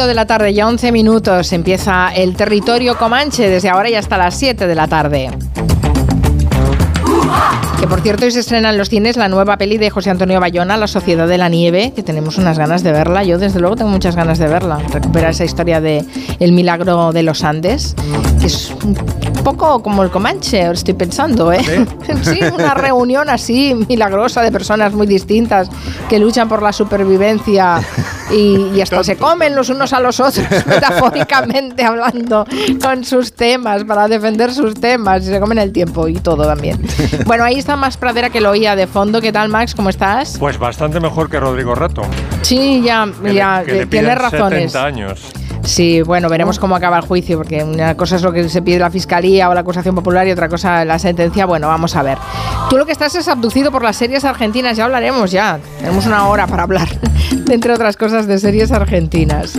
Son las 5 de la tarde, ya 11 minutos. Empieza el territorio Comanche desde ahora y hasta las 7 de la tarde. Que por cierto, hoy se estrena en los cines la nueva peli de José Antonio Bayona, La Sociedad de la Nieve, que tenemos unas ganas de verla. Yo, desde luego, tengo muchas ganas de verla. Recupera esa historia de El milagro de los Andes, que es un poco como el Comanche, estoy pensando, ¿eh? ¿Sí? una reunión así milagrosa de personas muy distintas que luchan por la supervivencia y, y hasta se comen los unos a los otros, metafóricamente hablando, con sus temas, para defender sus temas, y se comen el tiempo y todo también. Bueno, ahí está más pradera que lo oía de fondo. ¿Qué tal, Max? ¿Cómo estás? Pues bastante mejor que Rodrigo Rato. Sí, ya, Que ya, le, que le tienes razones. 70 años. Sí, bueno, veremos cómo acaba el juicio, porque una cosa es lo que se pide la fiscalía o la acusación popular y otra cosa la sentencia. Bueno, vamos a ver. Tú lo que estás es abducido por las series argentinas, ya hablaremos ya. Tenemos una hora para hablar, entre otras cosas, de series argentinas.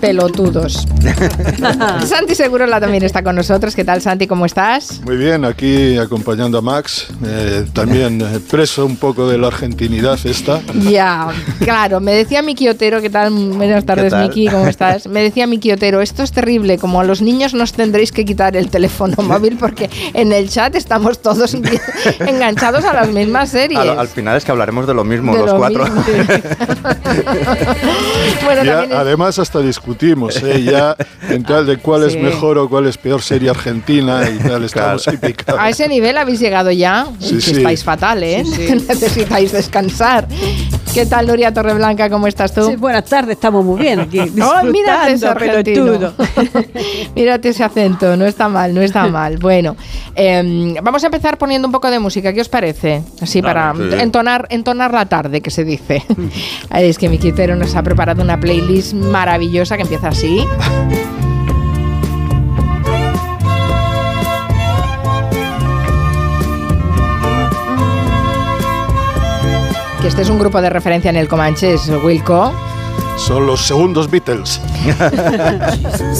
Pelotudos. Santi Segurola también está con nosotros. ¿Qué tal, Santi? ¿Cómo estás? Muy bien, aquí acompañando a Max, eh, también eh, preso un poco de la argentinidad esta. Ya, claro, me decía Miki Otero, ¿qué tal? Buenas tardes? Miki, ¿cómo estás? Me decía Miki Otero, esto es terrible, como a los niños nos tendréis que quitar el teléfono móvil porque en el chat estamos todos enganchados a las mismas series. Al, al final es que hablaremos de lo mismo, De los lo cuatro. mismo. bueno, Ya, es- además hasta discutimos, ¿eh? ya en tal de cuál Sí. es mejor o cuál es peor serie argentina y tal, estamos picados. a ese nivel habéis llegado ya, Sí, que sí. estáis fatal, ¿eh? Necesitáis descansar. ¿Qué tal, Nuria Torreblanca? ¿Cómo estás tú? Sí, buenas tardes, estamos muy bien aquí. Oh, mírate ese argentino. mírate ese acento, no está mal, no está mal. Bueno, em, vamos a empezar poniendo un poco de música, ¿qué os parece? Así para sí. entonar, entonar la tarde, que se dice. es que mi quitero nos ha preparado una playlist maravillosa que empieza así. Que este es un grupo de referencia en el Comanche, es Wilco. Son los segundos Beatles.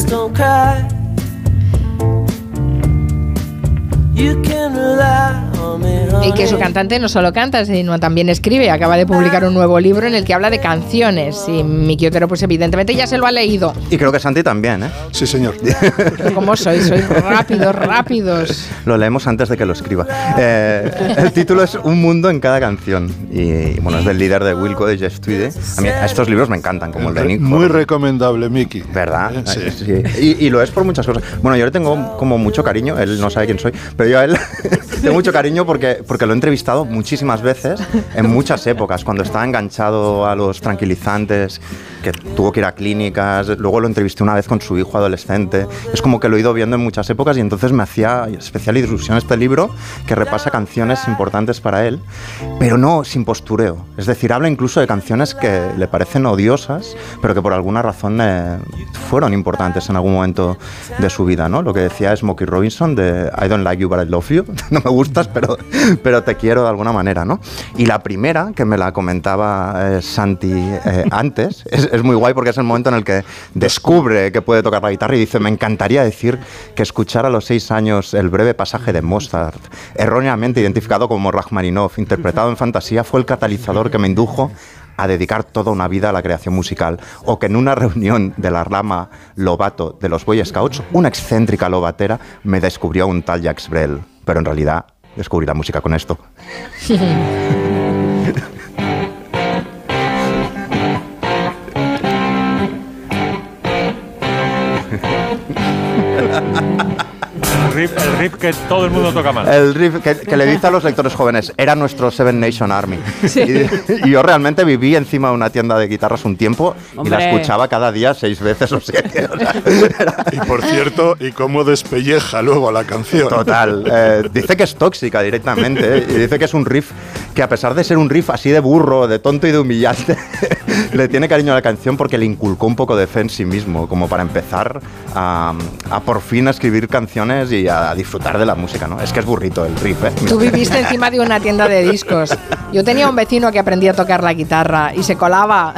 Y que su cantante no solo canta, sino también escribe. Acaba de publicar un nuevo libro en el que habla de canciones. Y Miki Otero, pues evidentemente ya se lo ha leído. Y creo que Santi también, ¿eh? Sí, señor. Pero ¿Cómo sois? Sois rápidos, rápidos. Lo leemos antes de que lo escriba. Eh, el título es Un mundo en cada canción. Y, bueno, es del líder de Wilco, de Jeff Tweedy. A mí estos libros me encantan, como el de Nick. Muy recomendable, Miki. ¿Verdad? Sí. Sí. Y, y lo es por muchas cosas. Bueno, yo le tengo como mucho cariño, él no sabe quién soy, pero yo a él tengo mucho cariño porque, porque lo he entrevistado muchísimas veces, en muchas épocas, cuando estaba enganchado a los tranquilizantes, que tuvo que ir a clínicas, luego lo entrevisté una vez con su hijo adolescente. Es como que lo he ido viendo en muchas épocas y entonces me hacía especial ilusión este libro que repasa canciones importantes para él, pero no sin postureo. Es decir, habla incluso de canciones que le parecen odiosas, pero que por alguna razón eh, fueron importantes en algún momento de su vida, ¿no? Lo que decía Smokey Robinson de I don't like you but I. No me gustas, pero, pero te quiero de alguna manera, ¿no? Y la primera, que me la comentaba eh, Santi eh, antes, es, es muy guay porque es el momento en el que descubre que puede tocar la guitarra y dice, me encantaría decir que escuchar a los seis años el breve pasaje de Mozart, erróneamente identificado como Rachmaninoff, interpretado en fantasía, fue el catalizador que me indujo a dedicar toda una vida a la creación musical, o que en una reunión de la rama Lobato de los Boy Scouts, una excéntrica lobatera me descubrió un tal Jacques Brel, pero en realidad descubrí la música con esto. riff, el riff que todo el mundo toca mal. El riff que, que le dice a los lectores jóvenes, era nuestro Seven Nation Army. Y, y yo realmente viví encima de una tienda de guitarras un tiempo y la escuchaba cada día seis veces o siete. o sea, era- Y por cierto, y cómo despelleja luego la canción. Total. Eh, dice que es tóxica directamente. ¿eh? Y dice que es un riff que, a pesar de ser un riff así de burro, de tonto y de humillante, le tiene cariño a la canción porque le inculcó un poco de fe en sí mismo, como para empezar a, a por fin a escribir canciones y a disfrutar de la música, ¿no? Es que es burrito el riff, ¿eh? Tú viviste encima de una tienda de discos. Yo tenía un vecino que aprendía a tocar la guitarra y se colaba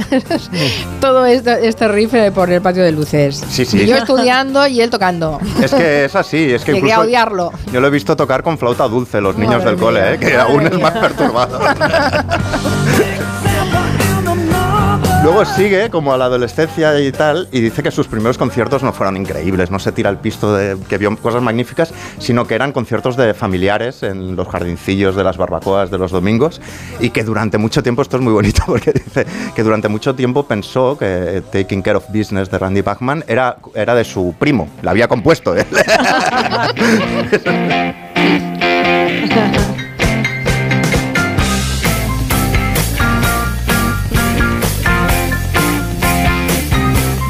todo esto, este riff por el patio de luces. Sí, sí. Y yo estudiando y él tocando. Es que es así, es que Llegué a incluso odiarlo. Yo lo he visto tocar con flauta dulce los niños Madre del cole, ¿eh? que madre aún es más perturbado. Luego sigue como a la adolescencia y tal, y dice que sus primeros conciertos no fueron increíbles, no se tira el pisto de que vio cosas magníficas, sino que eran conciertos de familiares en los jardincillos de las barbacoas de los domingos, y que durante mucho tiempo, esto es muy bonito porque dice que durante mucho tiempo pensó que Taking Care of Business de Randy Bachman era, era de su primo, la había compuesto él.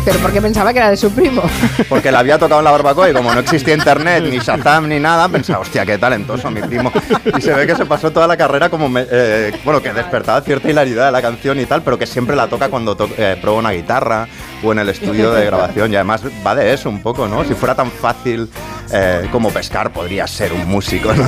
Pero porque pensaba que era de su primo. Porque la había tocado en la barbacoa y como no existía internet, ni Shazam, ni nada, pensaba, hostia, qué talentoso mi primo. Y se ve que se pasó toda la carrera como, eh, bueno, que despertaba cierta hilaridad de la canción y tal, pero que siempre la toca cuando to- eh, prueba una guitarra o en el estudio de grabación. Y además va de eso un poco, ¿no? Si fuera tan fácil eh, como pescar, podría ser un músico, ¿no?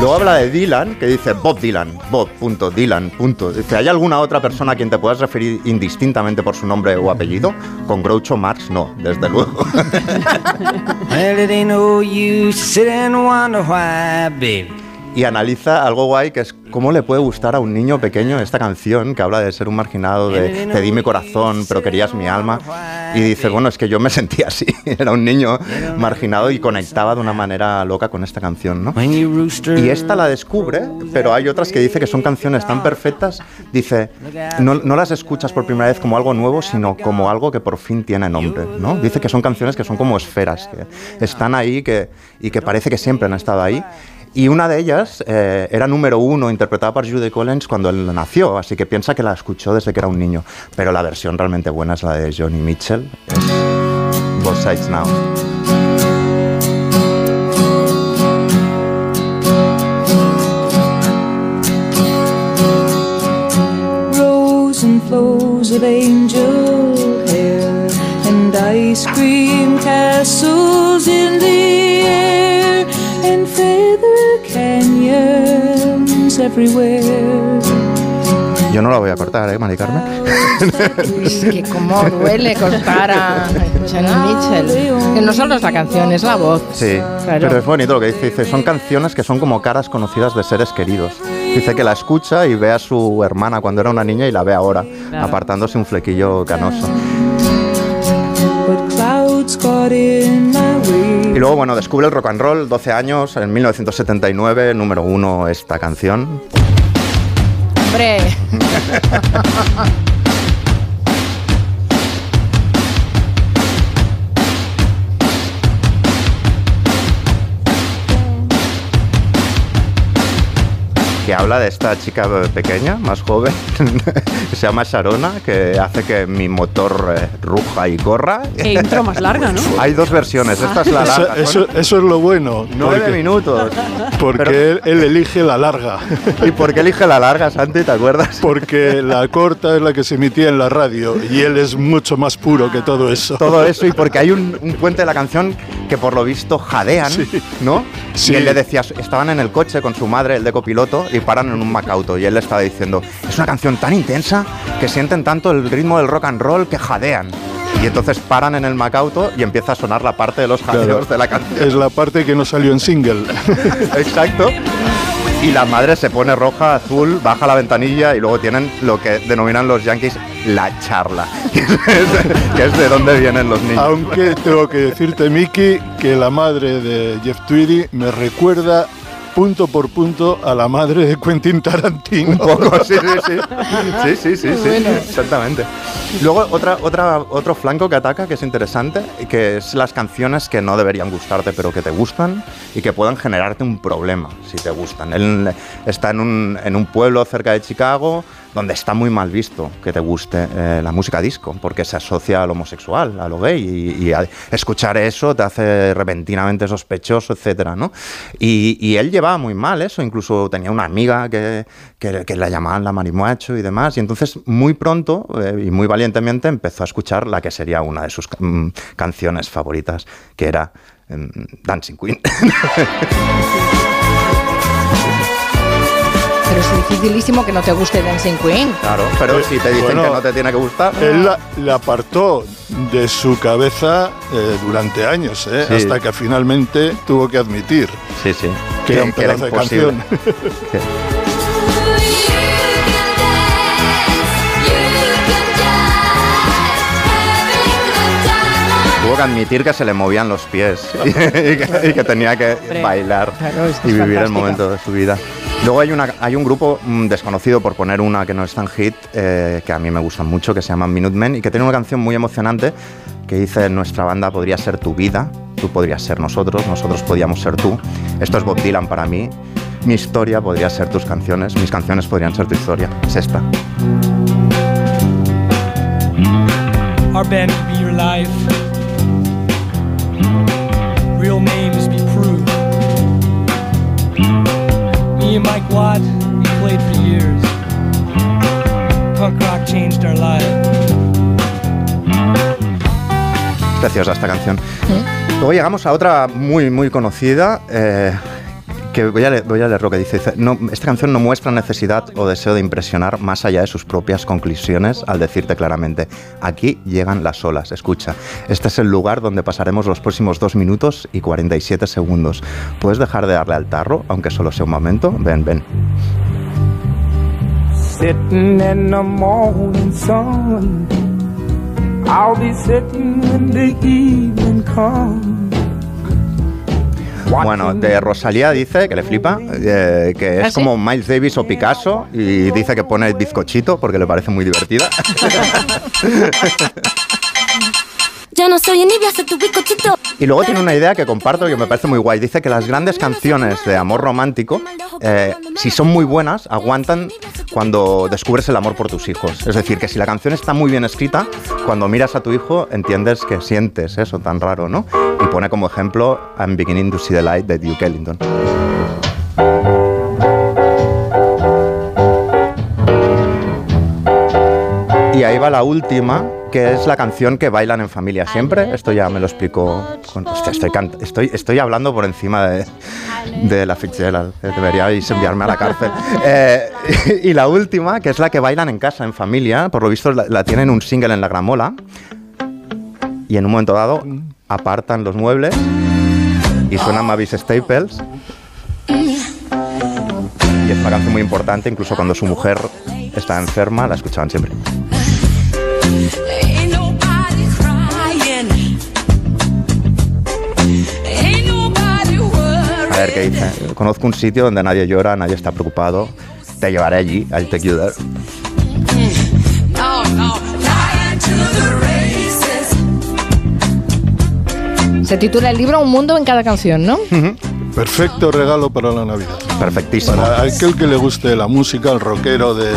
Luego habla de Dylan, que dice Bob Dylan, Bob, Dylan. Dice, ¿hay alguna otra persona a quien te puedas referir indistintamente por su nombre o apellido? Con Groucho Marx, no, desde luego. y analiza algo guay que es cómo le puede gustar a un niño pequeño esta canción que habla de ser un marginado, de te di mi corazón, pero querías mi alma. Y dice, bueno, es que yo me sentía así, era un niño marginado y conectaba de una manera loca con esta canción, ¿no? Y esta la descubre, pero hay otras que dice que son canciones tan perfectas, dice, no, no las escuchas por primera vez como algo nuevo, sino como algo que por fin tiene nombre, ¿no? Dice que son canciones que son como esferas, que están ahí que, y que parece que siempre han estado ahí. Y una de ellas eh, era número uno, interpretada por Judy Collins cuando él nació, así que piensa que la escuchó desde que era un niño. Pero la versión realmente buena es la de Johnny Mitchell, Both Sides Now. of angel hair and ice cream castles in the air and feather canyons everywhere. Yo no la voy a cortar, ¿eh, Mari Carmen? Es que cómo duele cortar a Johnny Mitchell. Que no solo es la canción, es la voz. Sí, Claro. pero es bonito lo que dice. Dice, son canciones que son como caras conocidas de seres queridos. Dice que la escucha y ve a su hermana cuando era una niña y la ve ahora, apartándose un flequillo canoso. Y luego, bueno, descubre el rock and roll, 12 años, en 1979, número uno esta canción. Hombre, que habla de esta chica pequeña, más joven, que se llama Sharona, que hace que mi motor eh, ruja y corra. E intro más larga, ¿no? Hay dos versiones, esta es la Eso, larga. eso- con eso es lo bueno. Nueve porque- minutos. Porque Pero- él, él elige la larga. ¿Y por qué elige la larga, Santi? ¿Te acuerdas? Porque la corta es la que se emitía en la radio y él es mucho más puro que todo eso. todo eso y porque hay un, un puente de la canción que por lo visto jadean, ¿no? Sí. Y él le decía, estaban en el coche con su madre, el de copiloto, y paran en un Macauto y él le estaba diciendo, es una canción tan intensa que sienten tanto el ritmo del rock and roll que jadean. Y entonces paran en el Macauto y empieza a sonar la parte de los jadeos Claro. de la canción. Es la parte que no salió en single. Exacto. Y la madre se pone roja, azul, baja la ventanilla y luego tienen lo que denominan los yankees la charla, que es, que es de dónde vienen los niños. Aunque tengo que decirte, Miki, que la madre de Jeff Tweedy me recuerda punto por punto a la madre de Quentin Tarantino. Un poco, sí, sí, sí. Sí, sí, sí, sí, exactamente. Luego, otra, otra, otro flanco que ataca, que es interesante, que es las canciones que no deberían gustarte, pero que te gustan y que puedan generarte un problema si te gustan. Él está en un, en un pueblo cerca de Chicago donde está muy mal visto que te guste eh, la música disco, porque se asocia al homosexual, a lo gay, y, escuchar eso te hace repentinamente sospechoso, etcétera, ¿no? Y, él llevaba muy mal eso, incluso tenía una amiga que, que, que la llamaban la marimuacho y demás, y entonces muy pronto eh, y muy valientemente empezó a escuchar la que sería una de sus mm, canciones favoritas, que era em, Dancing Queen. es dificilísimo que no te guste Dancing Queen. claro, pero si te dicen Bueno, que no te tiene que gustar... Él la, la apartó de su cabeza eh, durante años, ¿eh? Sí. hasta que finalmente tuvo que admitir Sí, sí. que era un pedazo de canción. tuvo que admitir que se le movían los pies y, que, y que tenía que bailar Claro, es que y vivir el momento de su vida. Luego hay, una, hay un grupo mm, desconocido, por poner una que no es tan hit, eh, que a mí me gustan mucho, que se llama Minutemen y que tiene una canción muy emocionante que dice nuestra banda podría ser tu vida, tú podrías ser nosotros, nosotros podíamos ser tú. Esto es Bob Dylan para mí. Mi historia podría ser tus canciones, mis canciones podrían ser tu historia. Es esta. Our band could be your life. Real names be proved. Me and Mike Watt, we played for years. Punk rock changed our lives. Preciosa esta canción. Luego llegamos a otra muy, muy conocida. eh, que voy a, leer, lo que dice. Esta canción no muestra necesidad o deseo de impresionar más allá de sus propias conclusiones al decirte claramente, aquí llegan las olas, escucha, este es el lugar donde pasaremos los próximos 2 minutos y 47 segundos. ¿Puedes dejar de darle al tarro, aunque solo sea un momento? Ven, ven. Sitting in the morning sun. I'll be sitting when the evening comes. Bueno, de Rosalía dice que le flipa, eh, que es ¿Ah, sí? como Miles Davis o Picasso y dice que pone bizcochito porque le parece muy divertida. Ya no soy tu. Y luego tiene una idea que comparto que me parece muy guay. Dice que las grandes canciones de amor romántico, eh, si son muy buenas, aguantan cuando descubres el amor por tus hijos. Es decir, que si la canción está muy bien escrita, cuando miras a tu hijo entiendes que sientes eso tan raro, ¿no? Y pone como ejemplo I'm beginning to see the light de Duke Ellington. Y ahí va la última, que es la canción que bailan en familia siempre. Esto ya me lo explicó. Estoy, hablando por encima de, la Fitzgerald. Deberíais enviarme a la cárcel. Eh, y la última, que es la que bailan en casa, en familia. Por lo visto la, la tienen un single en la gramola. Y en un momento dado apartan los muebles y suena Mavis Staples. Y es una canción muy importante, incluso cuando su mujer está enferma, la escuchaban siempre. Dice. Conozco un sitio donde nadie llora, nadie está preocupado. Te llevaré allí, I'll take you there. Se titula el libro Un mundo en cada canción, ¿no? Perfecto regalo para la Navidad. Perfectísimo. Para aquel que le guste la música, el rockero de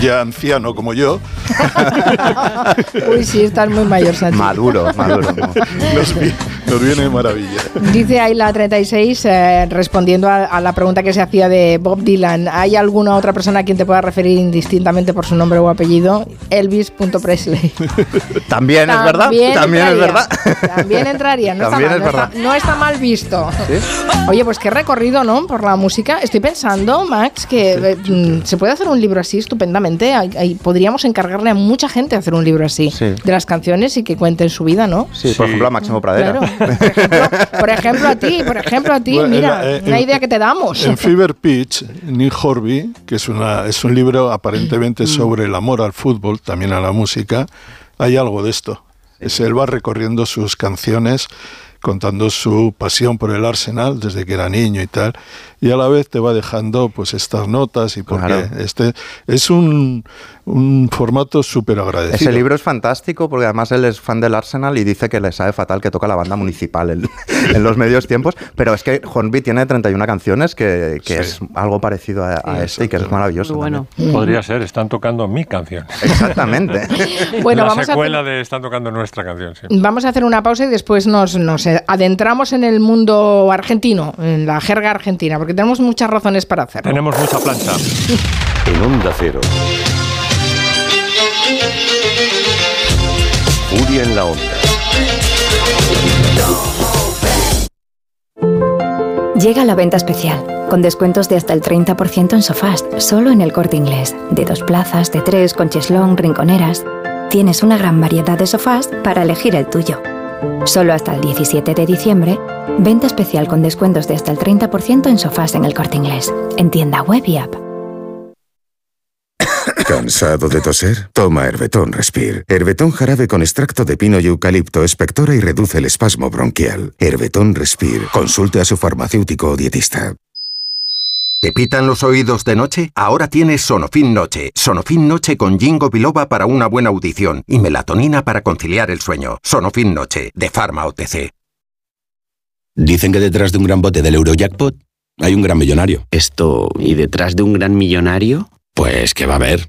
ya anciano como yo, Uy, sí, estás muy mayor, Santi. Maduro, maduro. ¿no? nos, vi- nos viene de maravilla. Dice Ayla 36, eh, respondiendo a, a la pregunta que se hacía de Bob Dylan, ¿hay alguna otra persona a quien te pueda referir indistintamente por su nombre o apellido? Elvis.presley. También es verdad. También es verdad. También entraría, no, También está, mal, es no, está, no está mal visto. Oye, pues qué recorrido, ¿no? Por la música. Estoy pensando, Max, que eh, mm, se puede hacer un libro así estupendamente. Ahí- ahí podríamos encargarle a mucha gente hacer un libro así Sí. de las canciones y que cuenten su vida, ¿no? Sí, por Sí. ejemplo a Máximo Pradera. Claro. Por ejemplo, por ejemplo a ti, por ejemplo a ti, Bueno, mira, en eh, una idea que te damos. En Fever Pitch, Nick Horby, que es, una, es un libro aparentemente sobre el amor al fútbol, también a la música, hay algo de esto. Es, él va recorriendo sus canciones, contando su pasión por el Arsenal desde que era niño y tal, y a la vez te va dejando pues estas notas y porque Claro. este es un, un formato súper agradecido. Ese libro es fantástico porque además él es fan del Arsenal y dice que le sabe fatal que toca la banda municipal en, en los medios tiempos. Pero es que Hornby tiene 31 canciones que, que Sí. es algo parecido a, a este y que es maravilloso. Bueno. Podría ser, están tocando mi canción. Exactamente. Bueno, la vamos a, secuela hacer, de Están tocando nuestra canción, sí. vamos a hacer una pausa y después nos, nos adentramos en el mundo argentino, en la jerga argentina, porque tenemos muchas razones para hacerlo. Tenemos mucha plancha. En Onda Cero. En la Onda. Llega la venta especial, con descuentos de hasta el 30% en sofás, solo en el corte inglés, de dos plazas, de tres, con cheslón, rinconeras. Tienes una gran variedad de sofás para elegir el tuyo. Solo hasta el 17 de diciembre, venta especial con descuentos de hasta el 30% en sofás en el corte inglés, en tienda web y app. ¿Cansado de toser? Toma Herbetón Respire. Herbetón jarabe con extracto de pino y eucalipto espectora y reduce el espasmo bronquial. Herbetón Respire. Consulte a su farmacéutico o dietista. ¿Te pitan los oídos de noche? Ahora tienes Sonofin Noche. Sonofin Noche con Jingo Biloba para una buena audición y melatonina para conciliar el sueño. Sonofin Noche, de Pharma OTC. Dicen que detrás de un gran bote del Eurojackpot hay un gran millonario. Esto, ¿y detrás de un gran millonario? Pues que va a haber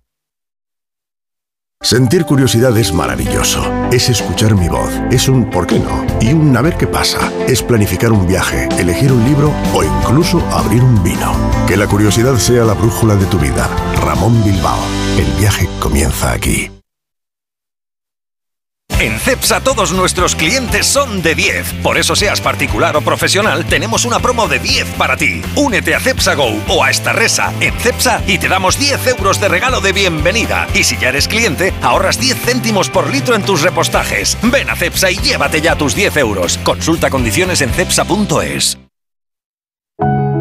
Sentir curiosidad es maravilloso. Es escuchar mi voz. Es un ¿por qué no? Y un a ver qué pasa. Es planificar un viaje, elegir un libro o incluso abrir un vino. Que la curiosidad sea la brújula de tu vida. Ramón Bilbao. El viaje comienza aquí. En CEPSA todos nuestros clientes son de 10. Por eso seas particular o profesional, tenemos una promo de 10 para ti. Únete a CEPSA Go o a esta resa en CEPSA y te damos 10 euros de regalo de bienvenida. Y si ya eres cliente, ahorras 10 céntimos por litro en tus repostajes. Ven a CEPSA y llévate ya tus 10 euros. Consulta condiciones en CEPSA.es.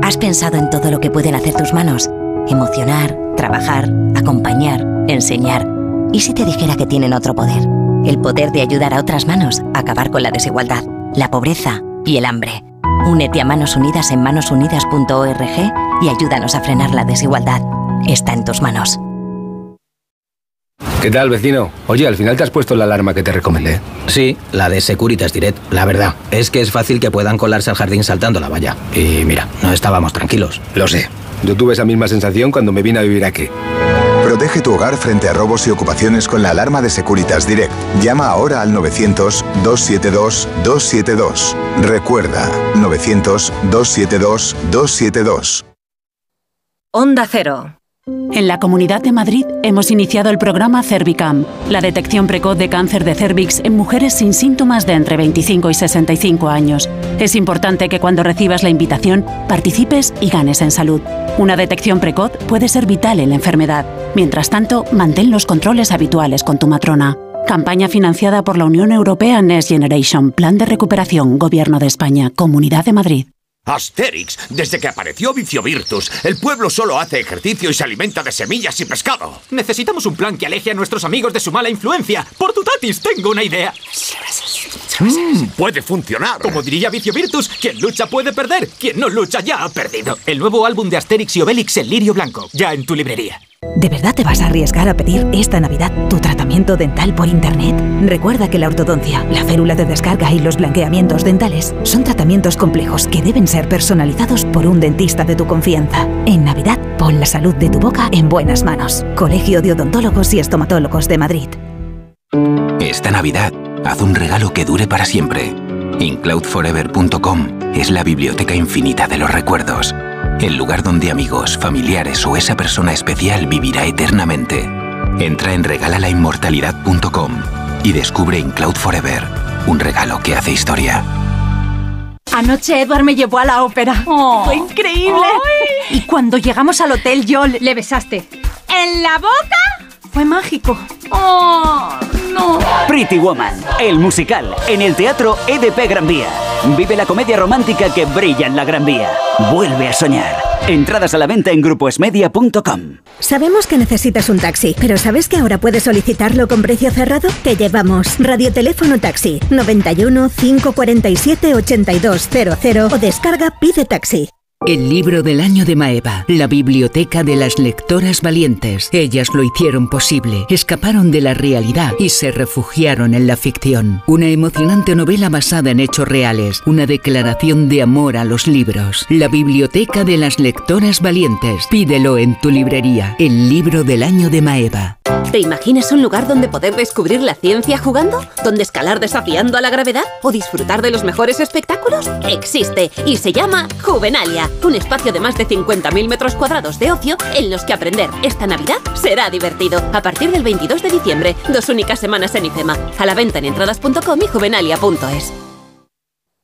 ¿Has pensado en todo lo que pueden hacer tus manos? Emocionar, trabajar, acompañar, enseñar. ¿Y si te dijera que tienen otro poder? El poder de ayudar a otras manos a acabar con la desigualdad, la pobreza y el hambre. Únete a Manos Unidas en manosunidas.org y ayúdanos a frenar la desigualdad. Está en tus manos. ¿Qué tal, vecino? Oye, al final te has puesto la alarma que te recomendé. Sí, la de Securitas Direct. La verdad, es que es fácil que puedan colarse al jardín saltando la valla. Y mira, no estábamos tranquilos. Lo sé. Yo tuve esa misma sensación cuando me vine a vivir aquí. Protege tu hogar frente a robos y ocupaciones con la alarma de Securitas Direct. Llama ahora al 900-272-272. Recuerda, 900-272-272. Onda Cero. En la Comunidad de Madrid hemos iniciado el programa Cervicam, la detección precoz de cáncer de cervix en mujeres sin síntomas de entre 25 y 65 años. Es importante que cuando recibas la invitación participes y ganes en salud. Una detección precoz puede ser vital en la enfermedad. Mientras tanto, mantén los controles habituales con tu matrona. Campaña financiada por la Unión Europea Next Generation, Plan de Recuperación, Gobierno de España, Comunidad de Madrid. Asterix, desde que apareció Vicio Virtus, el pueblo solo hace ejercicio y se alimenta de semillas y pescado. Necesitamos un plan que aleje a nuestros amigos de su mala influencia. Por tu tatis, tengo una idea. Mm, puede funcionar. Como diría Vicio Virtus, quien lucha puede perder, quien no lucha ya ha perdido. El nuevo álbum de Asterix y Obelix, El Lirio Blanco, ya en tu librería. ¿De verdad te vas a arriesgar a pedir esta Navidad tu tratamiento dental por Internet? Recuerda que la ortodoncia, la férula de descarga y los blanqueamientos dentales son tratamientos complejos que deben ser personalizados por un dentista de tu confianza. En Navidad, pon la salud de tu boca en buenas manos. Colegio de Odontólogos y Estomatólogos de Madrid. Esta Navidad, haz un regalo que dure para siempre. Incloudforever.com es la biblioteca infinita de los recuerdos el lugar donde amigos, familiares o esa persona especial vivirá eternamente. Entra en regalalainmortalidad.com y descubre In Cloud Forever, un regalo que hace historia. Anoche Edward me llevó a la ópera. Fue increíble. Y cuando llegamos al hotel yo le besaste. ¿En la boca? Fue mágico. ¡Oh, no! Pretty Woman, el musical, en el Teatro EDP Gran Vía. Vive la comedia romántica que brilla en la Gran Vía. Vuelve a soñar. Entradas a la venta en grupoesmedia.com. Sabemos que necesitas un taxi, pero ¿sabes que ahora puedes solicitarlo con precio cerrado? Te llevamos Radioteléfono Taxi 91 547 8200 o descarga Pide Taxi. El libro del año de Maeva, la biblioteca de las lectoras valientes. Ellas lo hicieron posible, escaparon de la realidad y se refugiaron en la ficción. Una emocionante novela basada en hechos reales, una declaración de amor a los libros. La biblioteca de las lectoras valientes. Pídelo en tu librería. El libro del año de Maeva. ¿Te imaginas un lugar donde poder descubrir la ciencia jugando? ¿Donde escalar desafiando a la gravedad? ¿O disfrutar de los mejores espectáculos? Existe y se llama Juvenalia un espacio de más de 50.000 metros cuadrados de ocio en los que aprender esta Navidad será divertido. A partir del 22 de diciembre, dos únicas semanas en IFEMA. A la venta en entradas.com y juvenalia.es.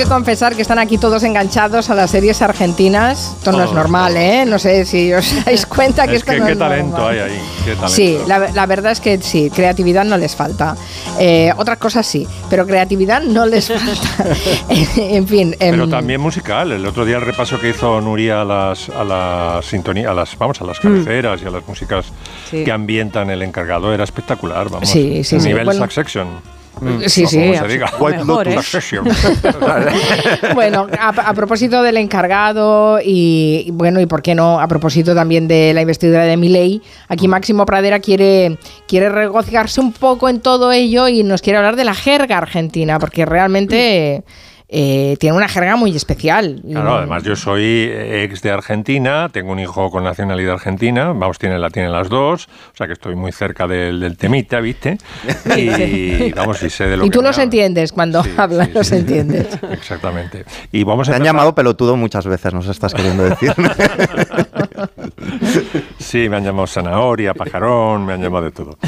Que confesar que están aquí todos enganchados a las series argentinas. Esto no es normal, ¿eh? No sé si os dais cuenta que es esto que no qué es talento normal. hay ahí. Qué talento. Sí, la, la verdad es que sí, creatividad no les falta. Eh, otras cosas sí, pero creatividad no les falta. en fin. em, Pero también musical. El otro día el repaso que hizo Nuria a las a las sintonía, a las vamos a las Mm. cabeceras y a las músicas Sí. que ambientan el encargado era espectacular, vamos. Sí, sí, sí. Nivel Bueno. Sí, sí, se mejor, ¿eh? Bueno, a, a propósito del encargado y, y bueno, y por qué no, a propósito también de la investidura de Milei, aquí Máximo Pradera quiere, quiere regocijarse un poco en todo ello y nos quiere hablar de la jerga argentina, porque realmente eh, tiene una jerga muy especial. Claro, además yo soy ex de Argentina, tengo un hijo con nacionalidad argentina, vamos, tiene, la tienen las dos, o sea que estoy muy cerca del, del temita, ¿viste? Y vamos, y sé de lo y que tú me los entiendes, cuando hablas los entiendes. Exactamente. Y vamos a Te han empezar- llamado pelotudo muchas veces, nos estás queriendo decir. Sí, me han llamado zanahoria, pajarón, me han llamado de todo.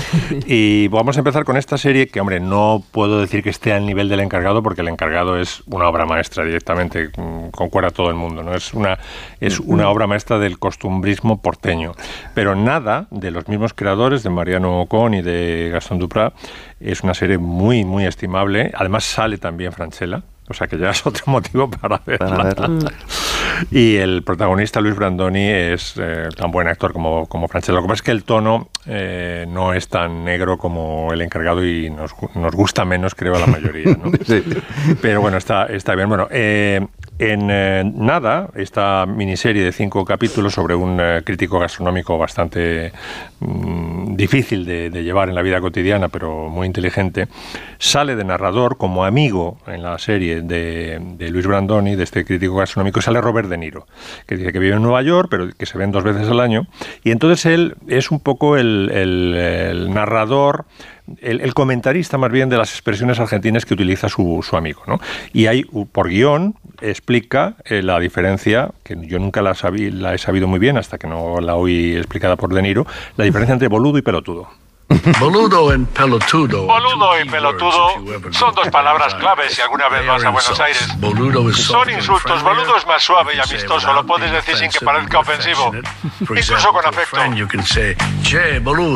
Y vamos a empezar con esta serie que, hombre, no puedo decir que esté al nivel del encargado porque el encargado es una obra maestra directamente, mm, concuerda todo el mundo, ¿no? Es una, es una obra maestra del costumbrismo porteño. Pero nada de los mismos creadores, de Mariano Ocon y de Gastón Duprat, es una serie muy, muy estimable. Además sale también Franchella, o sea que ya es otro motivo para verla. verla. Y el protagonista, Luis Brandoni, es eh, tan buen actor como, como Franchella. Lo que pasa es que el tono eh, no es tan negro como el encargado y nos, nos gusta menos, creo, a la mayoría. ¿no? Pero bueno, está, está bien. Bueno, eh, en eh, Nada, esta miniserie de cinco capítulos sobre un eh, crítico gastronómico bastante mm, difícil de, llevar en la vida cotidiana, pero muy inteligente, sale de narrador como amigo en la serie de, Luis Brandoni, de este crítico gastronómico, sale Robert De Niro, que dice que vive en Nueva York, pero que se ven dos veces al año. Y entonces él es un poco el, el- narrador el, comentarista más bien de las expresiones argentinas que utiliza su, amigo. ¿no? Y hay, por guion, explica eh, la diferencia, que yo nunca la, sabí- la he sabido muy bien hasta que no la oí explicada por De Niro, la diferencia entre boludo y pelotudo. Boludo en pelotudo. Boludo y pelotudo son dos palabras claves si alguna vez vas a Buenos Aires. Son insultos. Boludo es más suave y amistoso. Lo puedes decir sin que parezca ofensivo. Incluso con afecto.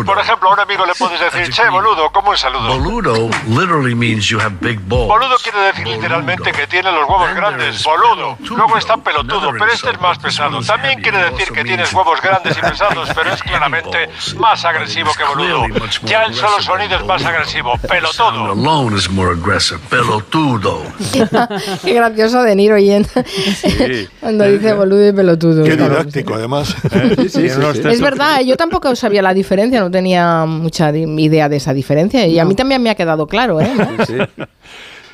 Por ejemplo, a un amigo le puedes decir, che, boludo, como un saludo. Boludo literally means you have big balls. Boludo quiere decir literalmente que tiene los huevos grandes. Boludo. Luego está pelotudo, pero este es más pesado. También quiere decir que tienes huevos grandes y pesados, pero es claramente más agresivo que boludo. Ya el solo sonido es más agresivo. Pelotudo. Alone is more aggressive. Pelotudo. Qué gracioso de Niro yendo cuando dice boludo y pelotudo. Qué didáctico, además. Es verdad, yo tampoco sabía la diferencia, no tenía mucha idea de esa diferencia y a mí también me ha quedado claro, ¿eh?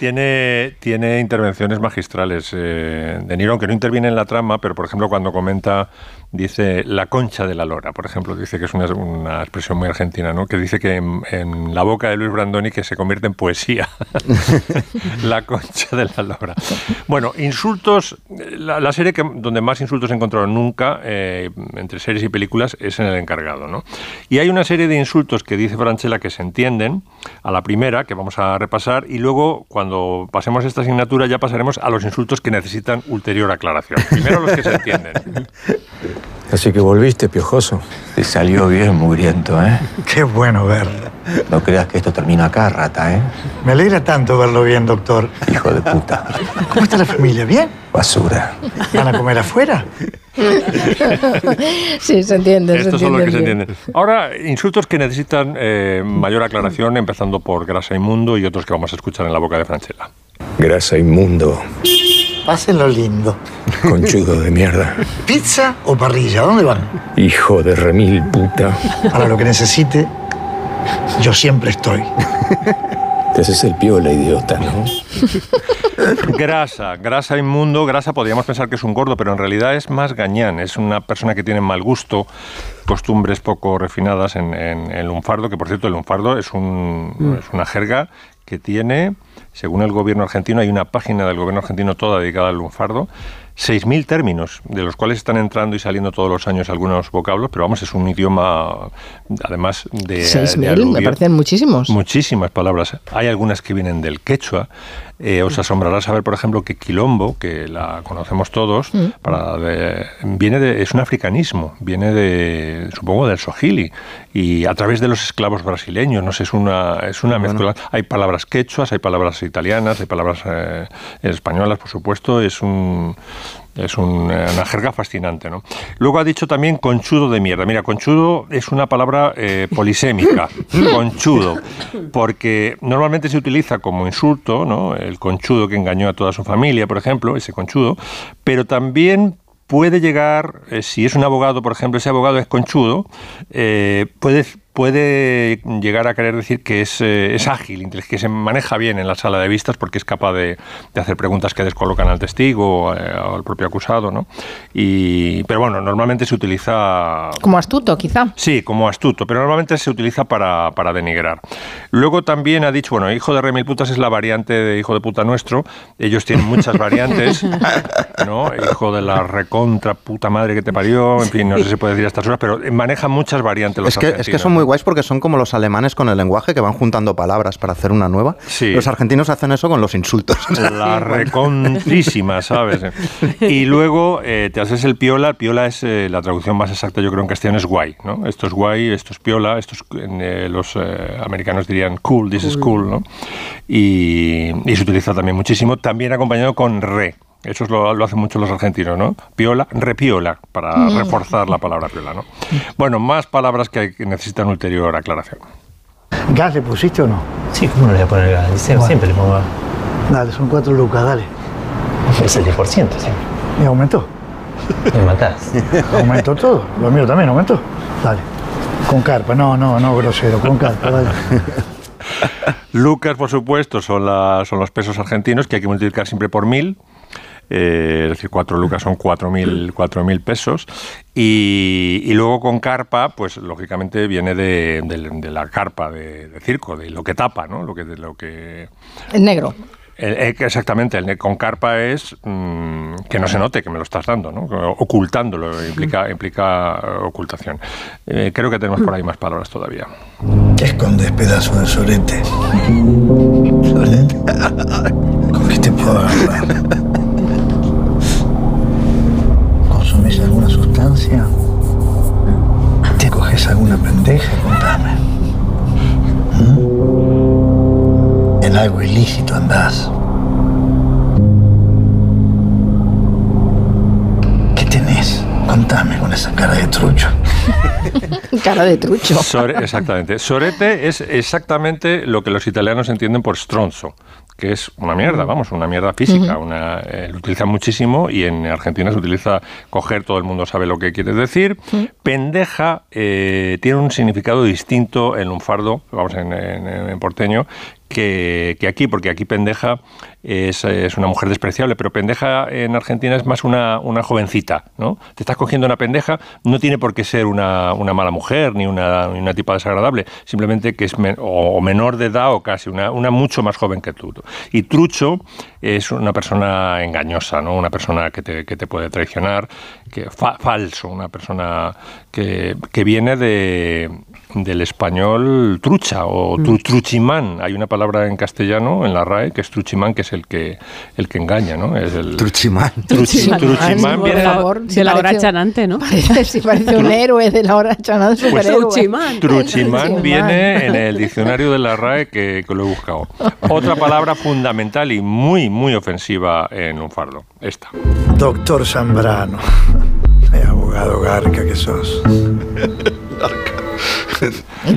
Tiene, tiene intervenciones magistrales. eh, de Niro, aunque no interviene en la trama, pero por ejemplo cuando comenta, dice la concha de la lora, por ejemplo, dice que es una, una expresión muy argentina, ¿no? Que dice que en, en la boca de Luis Brandoni que se convierte en poesía. la concha de la lora. Bueno, insultos, la, la serie que, donde más insultos he encontrado nunca, eh, entre series y películas, es en El Encargado, ¿no? Y hay una serie de insultos que dice Franchella que se entienden, a la primera, que vamos a repasar, y luego, cuando pasemos esta asignatura, ya pasaremos a los insultos que necesitan ulterior aclaración. Primero los que se entienden. Así que volviste, piojoso. Te salió bien, mugriento, ¿eh? Qué bueno verlo. No creas que esto termina acá, rata, ¿eh? Me alegra tanto verlo bien, doctor. Hijo de puta. ¿Cómo está la familia? ¿Bien? Basura. ¿Van a comer afuera? sí, se entiende. Estos se son los que se entiende. entienden. Ahora, insultos que necesitan eh, mayor aclaración, empezando por grasa inmundo y otros que vamos a escuchar en la boca de Franchella. Grasa inmundo, Pásenlo lindo. conchudo de mierda. ¿Pizza o parrilla? ¿Dónde van? Hijo de remil puta. Para lo que necesite, yo siempre estoy. Te haces el piola, idiota, ¿no? Grasa, grasa inmundo, grasa podríamos pensar que es un gordo, pero en realidad es más gañán, es una persona que tiene mal gusto, costumbres poco refinadas en, en el lunfardo, que por cierto el lunfardo es, un, Mm. es una jerga que tiene, según el gobierno argentino, hay una página del gobierno argentino toda dedicada al lunfardo, 6.000 términos, de los cuales están entrando y saliendo todos los años algunos vocablos, pero vamos, es un idioma, además de... de 6.000, me parecen muchísimos. Muchísimas palabras. Hay algunas que vienen del quechua. Eh, os asombrará saber, por ejemplo, que quilombo, que la conocemos todos, Mm. para de- viene de, es un africanismo, viene de, supongo, del Swahili y a través de los esclavos brasileños. No sé, es una, es una mezcla. Hay palabras quechuas, hay palabras italianas, hay palabras eh, españolas, por supuesto. Es un es un, eh, una jerga fascinante, ¿no? Luego ha dicho también conchudo de mierda. Mira, conchudo es una palabra eh, polisémica, conchudo, porque normalmente se utiliza como insulto, ¿no? El conchudo que engañó a toda su familia, por ejemplo, ese conchudo, pero también puede llegar, eh, si es un abogado, por ejemplo, ese abogado es conchudo, eh, puede, puede llegar a querer decir que es, eh, es ágil, que se maneja bien en la sala de vistas porque es capaz de, de hacer preguntas que descolocan al testigo eh, o al propio acusado, ¿no? Y, pero bueno, normalmente se utiliza Como astuto, quizá. Sí, como astuto, pero normalmente se utiliza para, para denigrar. Luego también ha dicho, bueno, hijo de remil putas es la variante de hijo de puta nuestro. Ellos tienen muchas variantes, ¿no? Hijo de la recontra puta madre que te parió, en fin, no sé si se puede decir a estas horas, pero manejan muchas variantes los Es que, es que son muy ¿no? guays porque son como los alemanes con el lenguaje que van juntando palabras para hacer una nueva. Sí. Los argentinos hacen eso con los insultos. La recontrísima, ¿sabes? Y luego eh, te haces el piola. El piola es eh, la traducción más exacta, yo creo, en castellano es guay, ¿no? Esto es guay, esto es piola, esto es, eh, los eh, americanos dirían cool, this is cool, ¿no? Y, y se utiliza también muchísimo, también acompañado con re. Eso es lo, lo hacen mucho los argentinos, ¿no? Piola, repiola, para Mm. reforzar la palabra piola, ¿no? Bueno, más palabras que, hay- que necesitan ulterior aclaración. ¿Gas le pusiste o no? Sí, ¿cómo no le voy a poner gas? Dice, Bueno. Siempre le pongo gas. Dale, son cuatro lucas, dale. Es el 10%, sí. ¿Y aumentó? Me matás. ¿Aumentó todo? Lo mío también aumentó. Dale. Con carpa, no, no, no, grosero, con carpa, dale. Lucas, por supuesto, son, la- son los pesos argentinos que hay que multiplicar siempre por mil. Eh, es decir, cuatro lucas son cuatro mil, cuatro mil pesos. Y, y luego con carpa, pues lógicamente viene de, de- de la carpa de, de circo, de lo que tapa, ¿no? Lo que, de lo que El negro. el- eh, exactamente, el con carpa es mm, que no se note que me lo estás dando, ¿no? Ocultándolo, implica, implica ocultación. Eh, creo que tenemos por ahí más palabras todavía. ¿Qué escondes, pedazo de sorete? ¿Sorete? ¿Con qué te puedo agarrar? Alguna pendeja? Contame. ¿Mm? En algo ilícito andás. ¿Qué tenés? Contame con esa cara de trucho. Cara de trucho. Sore- exactamente. Sorete es exactamente lo que los italianos entienden por stronzo, que es una mierda, vamos, una mierda física. Una, eh, lo utilizan muchísimo y en Argentina se utiliza coger, todo el mundo sabe lo que quiere decir. Pendeja eh, tiene un significado distinto en lunfardo, vamos, en, en- en porteño, que, aquí, porque aquí pendeja es, es una mujer despreciable, pero pendeja en Argentina es más una, una jovencita, ¿no? Te estás cogiendo una pendeja, no tiene por qué ser una, una mala mujer ni una, ni una tipa desagradable, simplemente que es men- o, menor de edad o casi, una, una mucho más joven que tú. Y trucho es una persona engañosa, ¿no? Una persona que te, que te puede traicionar, que fa- falso, una persona que, que viene de, del español trucha o tru- truchimán. Hay una palabra en castellano, en la RAE, que es truchimán, que es el que, el que engaña, ¿no? Es el Truchimán. Truchi- truchimán por viene favor, De la hora chanante, ¿no? Parece, sí, parece un héroe de la hora chanante, Pues. Truchimán. Truchimán Truchimán. viene en el diccionario de la RAE que, que lo he buscado. Otra palabra fundamental y muy, muy ofensiva en un fardo. Esta. Doctor Zambrano. Abogado garca que sos.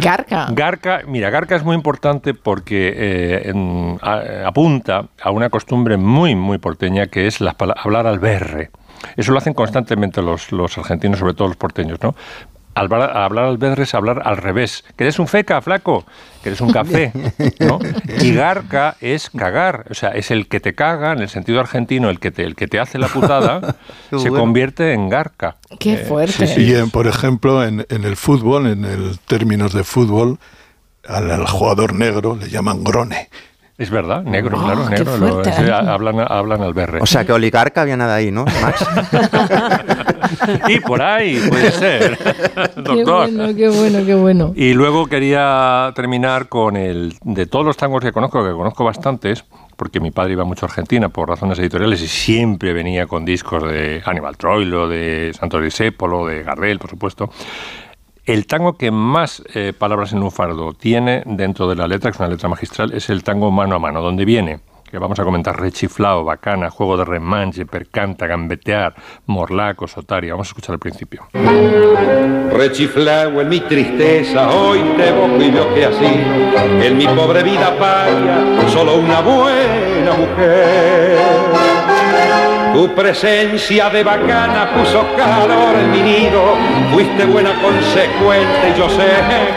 Garca. Garca, mira, Garca es muy importante porque eh, en- a- apunta a una costumbre muy, muy porteña que es hablar al berre. Eso lo hacen constantemente los, los argentinos, sobre todo los porteños, ¿no? Hablar, hablar al berre es hablar al revés. ¿Que eres un feca, flaco? ¿Que eres un café? ¿no? Y garca es cagar. O sea, es el que te caga, en el sentido argentino, el que te, el que te hace la putada, se bueno. convierte en garca. Qué Eh, fuerte. sí, sí. Y en, por ejemplo, en, en el fútbol, en el términos de fútbol, al, al jugador negro le llaman grone. Es verdad, negro, Oh, claro, qué negro. lo- sí, hablan, hablan al berre. O sea que oligarca viene de ahí, ¿no, Max? Y por ahí puede ser, Qué doctor. bueno, qué bueno, qué bueno. Y luego quería terminar con el de todos los tangos que conozco, que conozco bastantes, porque mi padre iba mucho a Argentina por razones editoriales y siempre venía con discos de Aníbal Troilo, de Santos Discépolo, de Gardel, por supuesto. El tango que más eh, palabras en un fardo tiene dentro de la letra, que es una letra magistral, es el tango mano a mano, donde viene, que vamos a comentar, rechiflao, bacana, juego de remanche, percanta, gambetear, morlaco, sotaria. Vamos a escuchar al principio. Rechiflao en mi tristeza, hoy te evoco y veo que así, en mi pobre vida paria, solo una buena mujer. Tu presencia de bacana puso calor en mi nido, fuiste buena consecuente y yo sé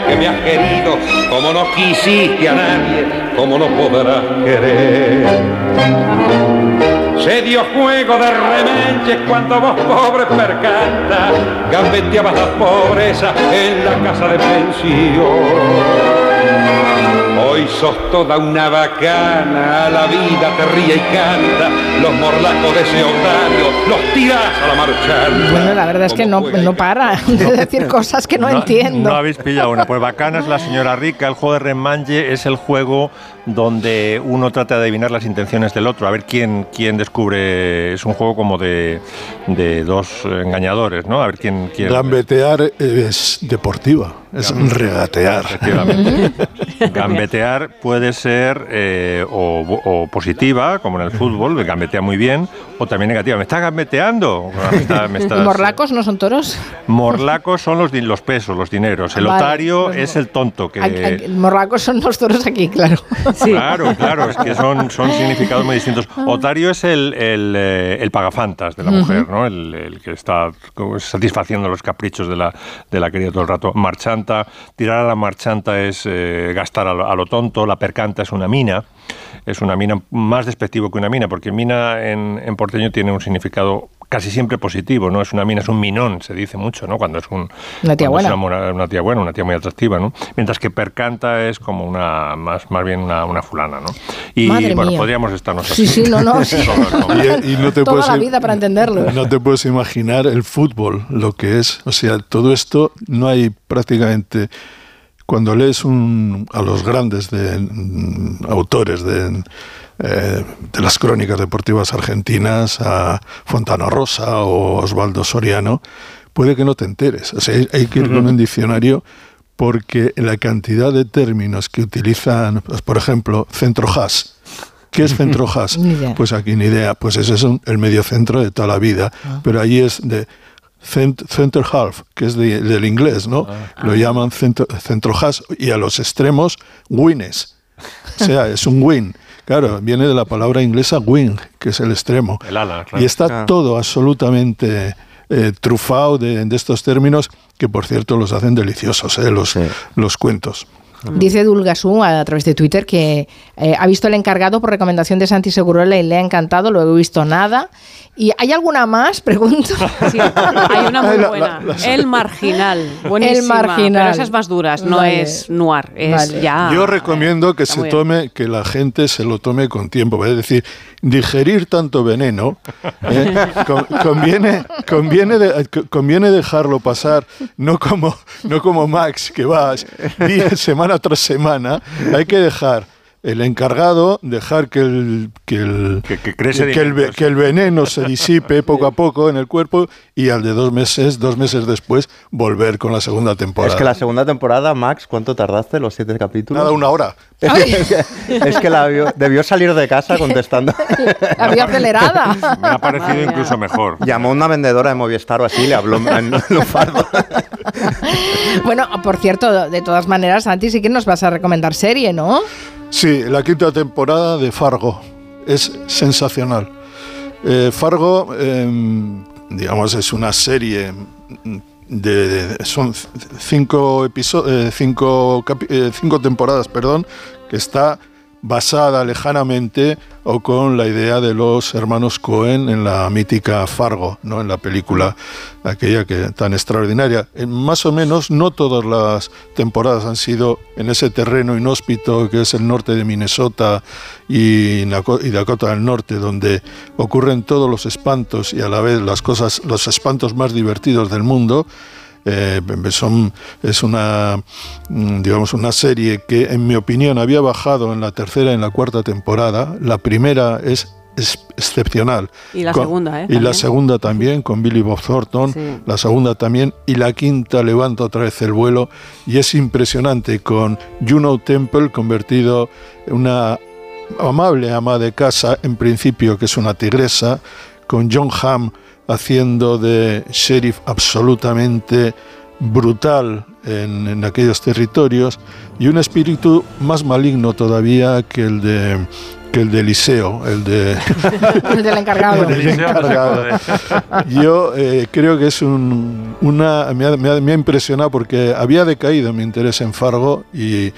que me has querido, como no quisiste a nadie, como no podrás querer. Se dio juego de remenches cuando vos pobre percanta gambeteabas la pobreza en la casa de pensión. Hoy sos toda una bacana, la vida te ríe y canta, los morlacos de ese otario los tirás a la marchanta. Bueno, la verdad es que no, no para de decir cosas que no, entiendo. No habéis pillado una. Pues bacana es la señora rica. El juego de remanche es el juego donde uno trata de adivinar las intenciones del otro, a ver quién, quién descubre. Es un juego como de, de dos engañadores, ¿no? A ver quién. quién Gambetear es deportiva, es regatear. Efectivamente. Gambetear puede ser eh, o, o positiva, como en el fútbol, que gambetea muy bien, o también negativa. ¿Me estás gambeteando? Me está- me ¿Y estás- morlacos no son toros? Morlacos son los, los pesos, los dineros. El Vale, otario pues es el tonto que... Aquí- aquí- morlacos son los toros aquí, claro. Claro, claro, es que son, son significados muy distintos. Otario es el, el, eh, el pagafantas de la mujer, ¿no? El, el que está satisfaciendo los caprichos de la, de la querida todo el rato. Marchanta, tirar a la marchanta es eh, gastar a lo, a lo tonto. La percanta es una mina. Es una mina más despectivo que una mina, porque mina en, en porteño tiene un significado casi siempre positivo, ¿no? Es una mina, es un minón, se dice mucho, ¿no? Cuando es un, Una tía cuando es buena. una, tía buena, una tía muy atractiva, ¿no? Mientras que percanta es como una, más, más bien una, una fulana, ¿no? Y Madre bueno, mía. podríamos estarnos Sí, así. sí, no, no, sí. Y, y no te Toda puedes, la vida para entenderlo. no te puedes imaginar el fútbol, lo que es. O sea, todo esto no hay prácticamente. Cuando lees un, a los grandes de, mm, autores de, eh, de las crónicas deportivas argentinas, a Fontana Rosa o Osvaldo Soriano, puede que no te enteres. O sea, hay, que ir con un diccionario porque la cantidad de términos que utilizan, pues, por ejemplo, centrojas. ¿Qué es idea. Pues aquí ni idea. Pues ese es un- el medio centro de toda la vida. Pero allí es de cent- center half, que es de- del inglés, ¿no? Lo llaman centro, centrojas y a los extremos wines. O sea, es un win. Claro, viene de la palabra inglesa wing, que es el extremo. El ala, claro. Y está Claro. todo absolutamente eh, trufado de, de estos términos, que por cierto los hacen deliciosos, eh, los, los cuentos. Dice Dulgasú a, través de Twitter que eh, ha visto el encargado por recomendación de Santi Segurola y le ha encantado, luego he visto nada. ¿Y hay alguna más? Pregunto. Hay una muy buena. el marginal. Buenísima. El marginal. Pero esas más duras, no Vale. es noir, es Vale. ya. Yo recomiendo que se tome, que la gente se lo tome con tiempo. Es decir, digerir tanto veneno ¿eh? con- conviene, conviene, de- co- conviene dejarlo pasar, no como, no como Max, que va día, semana tras semana. Hay que dejar el encargado, dejar que el, que el, que el, ve- que el veneno se disipe poco a poco en el cuerpo y al de dos meses, dos meses después, volver con la segunda temporada. Es que la segunda temporada, Max, ¿cuánto tardaste? ¿Los siete capítulos? Nada, una hora. es que, la vio- debió salir de casa contestando. La vía acelerada. Me ha parecido incluso mejor. Llamó a una vendedora de Movistar o así, le habló en lunfardo. Bueno, por cierto, de todas maneras, Santi, sí que nos vas a recomendar serie, ¿no? Sí, la quinta temporada de Fargo es sensacional. Eh, Fargo, em, digamos, es una serie de, de- son cinco episodios, cinco, capi- eh, cinco temporadas, perdón, que está basada lejanamente o con la idea de los hermanos Cohen en la mítica Fargo, ¿no? en la película aquella que tan extraordinaria. Eh, más o menos, no todas las temporadas han sido en ese terreno inhóspito que es el norte de Minnesota y Dakota del Norte, donde ocurren todos los espantos y a la vez las cosas, los espantos más divertidos del mundo. Eh, son, es una, mm, digamos, una serie que, en mi opinión, había bajado en la tercera y en la cuarta temporada. La primera es, excepcional. Y la Con- segunda, ¿eh? Y la También. segunda también, con Billy Bob Thornton. Sí. La segunda también. Y la quinta levanta otra vez el vuelo. Y es impresionante con Juno Temple convertido en una amable ama de casa, en principio, que es una tigresa, con John Hamm haciendo de sheriff absolutamente brutal en, en aquellos territorios y un espíritu más maligno todavía que el de que el de Eliseo, el de El del encargado. el encargado. Yo eh, creo que es un, una. Me ha, me ha- me ha impresionado porque había decaído mi interés en Fargo y,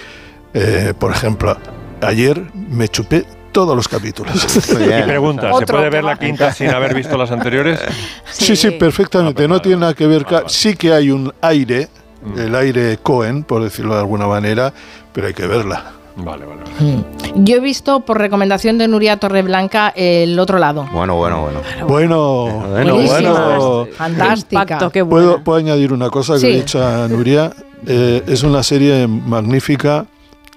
eh, por ejemplo, ayer me chupé todos los capítulos. Y pregunta, ¿se puede ver la quinta sin haber visto las anteriores? Sí, sí, perfectamente. No tiene nada que ver. ca- Sí que hay un aire, el aire Cohen, por decirlo de alguna manera, pero hay que verla. Vale, vale. Yo he visto, por recomendación de Nuria Torreblanca, El Otro Lado. Bueno, bueno, bueno. Bueno, bueno, bueno. Fantástica. Impacto, qué ¿Puedo, puedo añadir una cosa que Sí. he dicho a Nuria? Eh, es una serie magnífica,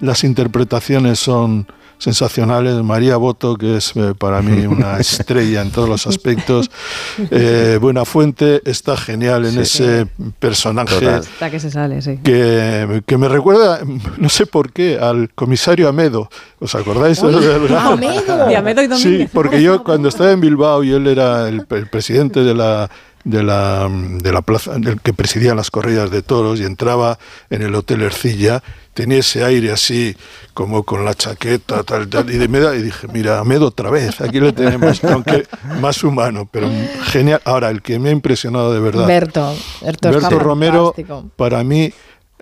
las interpretaciones son sensacionales. María Boto, que es eh, para mí una estrella en todos los aspectos. Eh, Buenafuente está genial en Sí. ese personaje. Está que se sale, sí. que, que me recuerda, no sé por qué, al comisario Amedo. ¿Os acordáis? Amedo. De Amedo y Domínguez. Sí, porque yo cuando estaba en Bilbao y él era el, el presidente de la de la, de la plaza del que presidía las corridas de toros y entraba en el hotel Ercilla tenía ese aire así como con la chaqueta tal tal y, de, me da- y dije mira Amedo otra vez aquí le tenemos aunque más humano pero genial ahora el que me ha impresionado de verdad Berto. Berto, Romero, fantástico. para mí,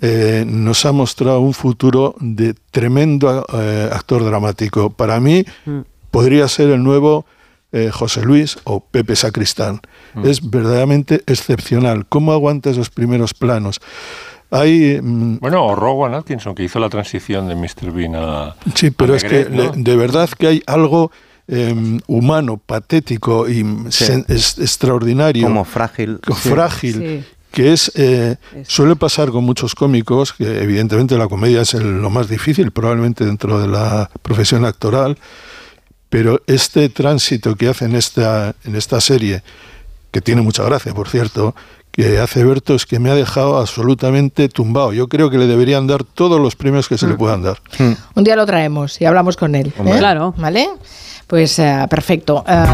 eh, nos ha mostrado un futuro de tremendo eh, actor dramático. Para mí, podría ser el nuevo eh, José Luis o Pepe Sacristán. Es verdaderamente excepcional. ¿Cómo aguanta esos primeros planos? Hay. mm, Bueno, o Rowan Atkinson, que hizo la transición de Mr. Bean a. Sí, pero a es que ¿no? le- de verdad que hay algo eh, humano, patético y sen- es- extraordinario. Como frágil. Sí. frágil. Sí. Que es, eh, suele pasar con muchos cómicos, que evidentemente la comedia es el- lo más difícil, probablemente dentro de la profesión actoral, pero este tránsito que hace en esta, en esta serie, que tiene mucha gracia, por cierto, que hace Berto es que me ha dejado absolutamente tumbado. Yo creo que le deberían dar todos los premios que se le puedan dar. Un día lo traemos y hablamos con él. ¿eh? Claro. ¿Vale? Pues eh, perfecto. Eh,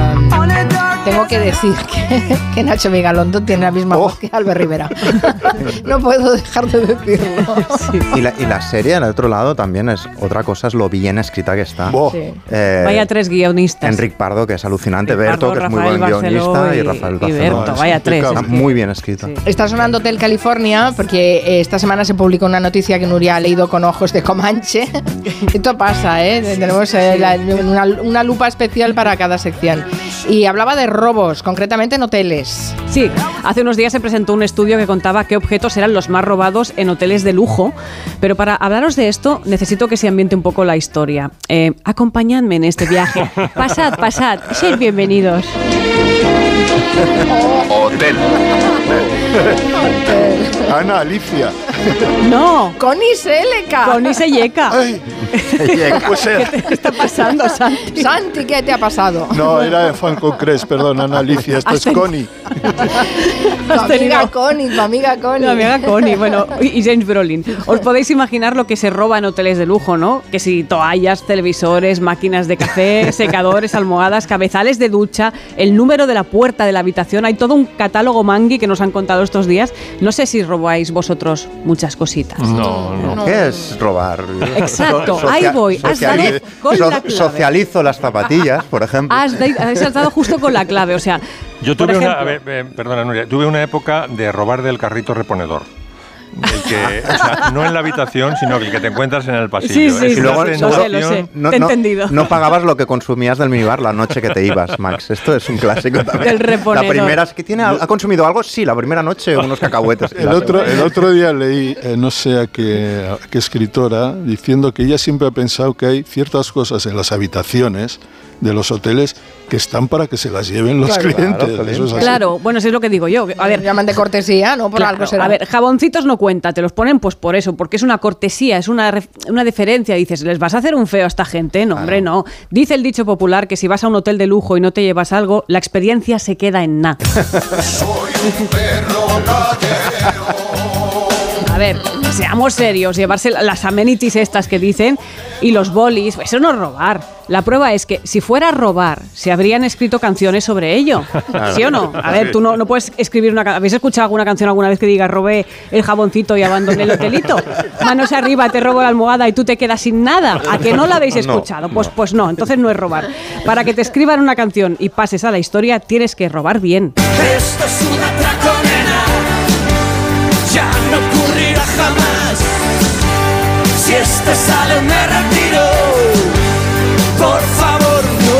tengo que decir que, que Nacho Vigalondo tiene la misma voz que Albert Rivera. no puedo dejar de decirlo. Y la, y la serie, al otro lado, también es otra cosa, es lo bien escrita que está. Sí. Eh, Vaya tres guionistas. Enric Pardo, que es alucinante, Enric Berto, que es muy Rafael buen Barceló guionista, y, y- Rafael y Barceló. Berto, vaya tres, Está es que- muy bien escrito. Está sonando Hotel California porque eh, esta semana se publicó una noticia que Nuria ha leído con ojos de Comanche. Esto pasa, ¿eh? Tenemos eh, la- una, una lupa especial para cada sección. Y hablaba de robos, concretamente en hoteles. Sí, hace unos días se presentó un estudio que contaba qué objetos eran los más robados en hoteles de lujo, pero para hablaros de esto necesito que se ambiente un poco la historia. Eh, acompañadme en este viaje. Pasad, pasad, sed bienvenidos. Hotel. Ana, Alicia. No. Connie Seleca. Connie Selleca. Pues era- ¿Qué te está pasando, Santi? Santi, ¿qué te ha pasado? No, era de Franco Cres, perdón, Ana Alicia, esto es Connie. Tu amiga Connie, tu amiga Connie. Mi amiga Connie, bueno, y y James Brolin. Os podéis imaginar lo que se roba en hoteles de lujo, ¿no? Que si toallas, televisores, máquinas de café, secadores, almohadas, cabezales de ducha, el número de la puerta de la habitación, hay todo un catálogo mangui que nos han contado estos días. No sé si robáis vosotros muchas cositas. No, no. ¿Qué es robar? Exacto, So- ahí voy, has dado con so- la clave. Socializo las zapatillas, por ejemplo. Has, de- has saltado justo con la clave, o sea, Yo tuve una, ejemplo- a ver, eh, perdona Nuria, tuve una época de robar del carrito reponedor. El que, o sea, no en la habitación, sino que el que te encuentras en el pasillo. Sí, sí, Es sí, una lo sé, lo sé, lo sé. sensación- No, Te he no- entendido. no pagabas lo que consumías del minibar la noche que te ibas, Max. Esto es un clásico también. Del reponedor. La primera es que tiene, ¿ha consumido algo? Sí, la primera noche unos cacahuetes. El otro, el otro día leí, eh, no sé a qué, a qué escritora, diciendo que ella siempre ha pensado que hay ciertas cosas en las habitaciones de los hoteles que están para que se las lleven los Claro. clientes. Claro, Eso es así. Claro, bueno, eso es lo que digo yo. A ver, llaman de cortesía, ¿no? Por Claro, algo será. A ver, jaboncitos no cuenta, te los ponen pues por eso, porque es una cortesía, es una, una deferencia. Dices, ¿les vas a hacer un feo a esta gente? No, hombre, no. Dice el dicho popular que si vas a un hotel de lujo y no te llevas algo, la experiencia se queda en nada. A ver, seamos serios, llevarse la- las amenities estas que dicen y los bolis, eso no es robar. La prueba es que si fuera a robar, se habrían escrito canciones sobre ello. Claro. ¿Sí o no? A ver, tú no, no puedes escribir una canción. ¿Habéis escuchado alguna canción alguna vez que diga robé el jaboncito y abandoné el hotelito? Manos arriba, te robo la almohada y tú te quedas sin nada. ¿A que no la habéis No, escuchado? Pues, pues no, entonces no es robar. Para que te escriban una canción y pases a la historia, tienes que robar bien. Esto es un atraco, nena. Ya no jamás. Si este sale, me retiro. Por favor, no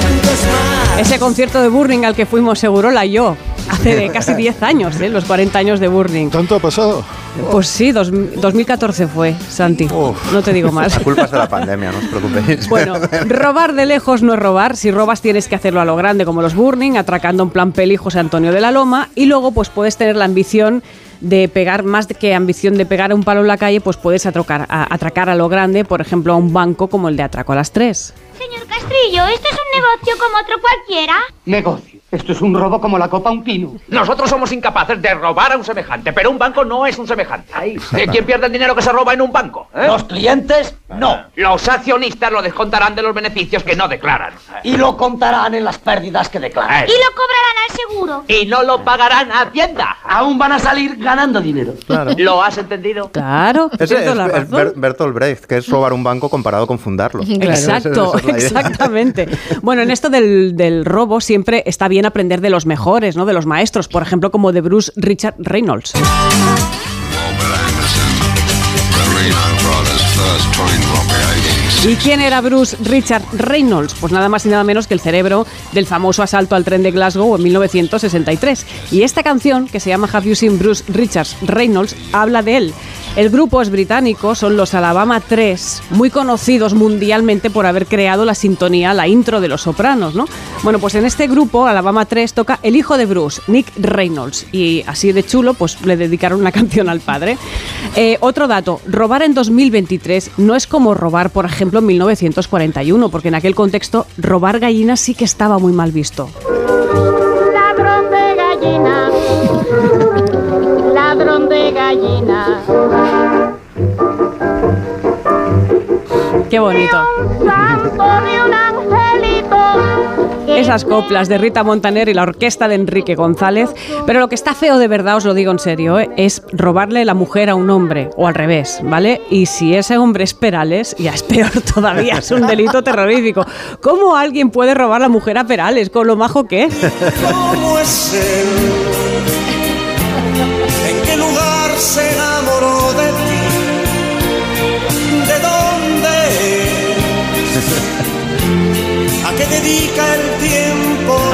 más. Ese concierto de Burning al que fuimos Segurola y yo, hace de casi 10 años, ¿eh? los 40 años de Burning. ¿Tanto ha pasado? Pues sí, dos- 2014 fue, Santi. No te digo más. La culpa es de la pandemia, no os preocupéis. Bueno, robar de lejos no es robar. Si robas tienes que hacerlo a lo grande, como los Burning, atracando en plan peli José Antonio de la Loma. Y luego, pues puedes tener la ambición de pegar, más que ambición de pegar un palo en la calle, pues puedes atracar a, atracar a lo grande, por ejemplo, a un banco como el de Atraco a las 3. Señor Castrillo, ¿esto es un negocio como otro cualquiera? Negocio. Esto es un robo como la copa a un pino. Nosotros somos incapaces de robar a un semejante, pero un banco no es un semejante. ¿Eh, ¿Quién pierde el dinero que se roba en un banco? eh? Los clientes, no. Los accionistas lo descontarán de los beneficios que no declaran. Y lo contarán en las pérdidas que declaran. Y lo cobrarán al seguro. Y no lo pagarán a Hacienda. Aún van a salir ganando dinero. Claro. ¿Lo has entendido? Claro, Ese es, la es razón. Ber- Bertolt Brecht, que es robar un banco comparado con fundarlo. Exacto, es exactamente. Bueno, en esto del, del robo siempre está bien aprender de los mejores, ¿no? De los maestros, por ejemplo, como de Bruce Richard Reynolds. ¿Y quién era Bruce Richard Reynolds? Pues nada más y nada menos que el cerebro del famoso asalto al tren de Glasgow en 1963. Y esta canción, que se llama Have You Seen Bruce Richard Reynolds, habla de él. El grupo es británico, son los Alabama 3, muy conocidos mundialmente por haber creado la sintonía, la intro de Los Sopranos, ¿no? Bueno, pues en este grupo, Alabama 3, toca el hijo de Bruce, Nick Reynolds, y así de chulo, pues le dedicaron una canción al padre. Eh, otro dato, robar en 2023 no es como robar, por ejemplo, en 1941, porque en aquel contexto robar gallinas sí que estaba muy mal visto. Ladrón de gallina. Ladrón de gallina. Qué bonito. Santo de un angelito. Esas coplas de Rita Montaner y la orquesta de Enrique González. Pero lo que está feo de verdad, os lo digo en serio, ¿eh? es robarle la mujer a un hombre, o al revés, ¿vale? Y si ese hombre es Perales, ya es peor todavía, es un delito terrorífico. ¿Cómo alguien puede robar la mujer a Perales con lo majo que es? ¿Cómo es él? ¿En qué lugar se enamoró de ti? ¿De dónde? ¿A qué dedica el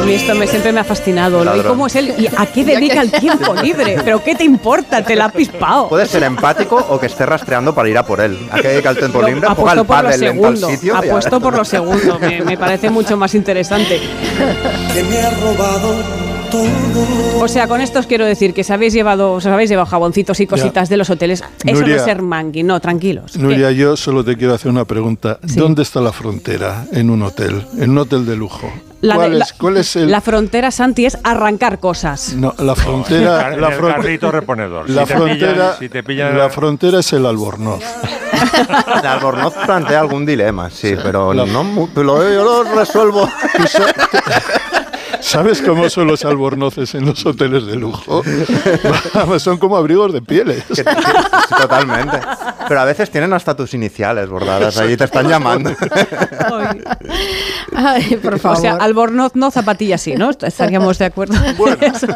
mí esto me, siempre me ha fascinado. ¿no? ¿Y cómo es él? ¿Y a qué dedica el tiempo libre? ¿Pero qué te importa? Te la ha pispado. Puede ser empático o que esté rastreando para ir a por él. ¿A qué dedica el tiempo libre? Juega apuesto al por lo pádel en tal segundo. sitio. Apuesto por lo segundo. Me, me parece mucho más interesante. Que me ha robado. O sea, con esto os quiero decir que os habéis llevado, os habéis llevado jaboncitos y cositas de los hoteles. Eso no Nuria. es ser mangui, no, tranquilos. Nuria, yo solo te quiero hacer una pregunta. ¿Dónde está la frontera en un hotel? En un hotel de lujo. La, ¿Cuál, de- es, cuál es el...? la frontera, Santi, es arrancar cosas. No, la frontera... el la fron- carrito reponedor. La Si te frontera, pillan- si te pillan- la frontera es el albornoz. El Albornoz plantea algún dilema, sí, pero no pero yo lo resuelvo. ¿Sabes cómo son los albornoces en los hoteles de lujo? Son como abrigos de pieles. Que- que- Totalmente. Pero a veces tienen hasta tus iniciales bordadas ahí, te están llamando. Ay, por favor. O sea, albornoz no, zapatilla sí, ¿no? Estaríamos de acuerdo. en eso.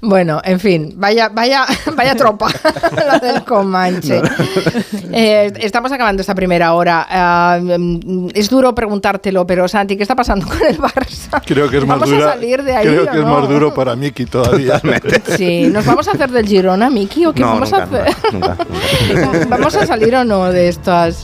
Bueno, en fin, vaya, vaya, vaya tropa la del Comanche. Eh, estamos acabando esta primera hora. Mm, es duro preguntártelo, pero Santi, ¿qué está pasando con el Barça? Creo que es más ¿Vamos dura. a salir de ahí creo o que es no? más duro para Miki todavía. Sí, ¿nos vamos a hacer del Girona, Miki, o qué No, vamos nunca, a hacer? ¿Vamos a salir o no de estas?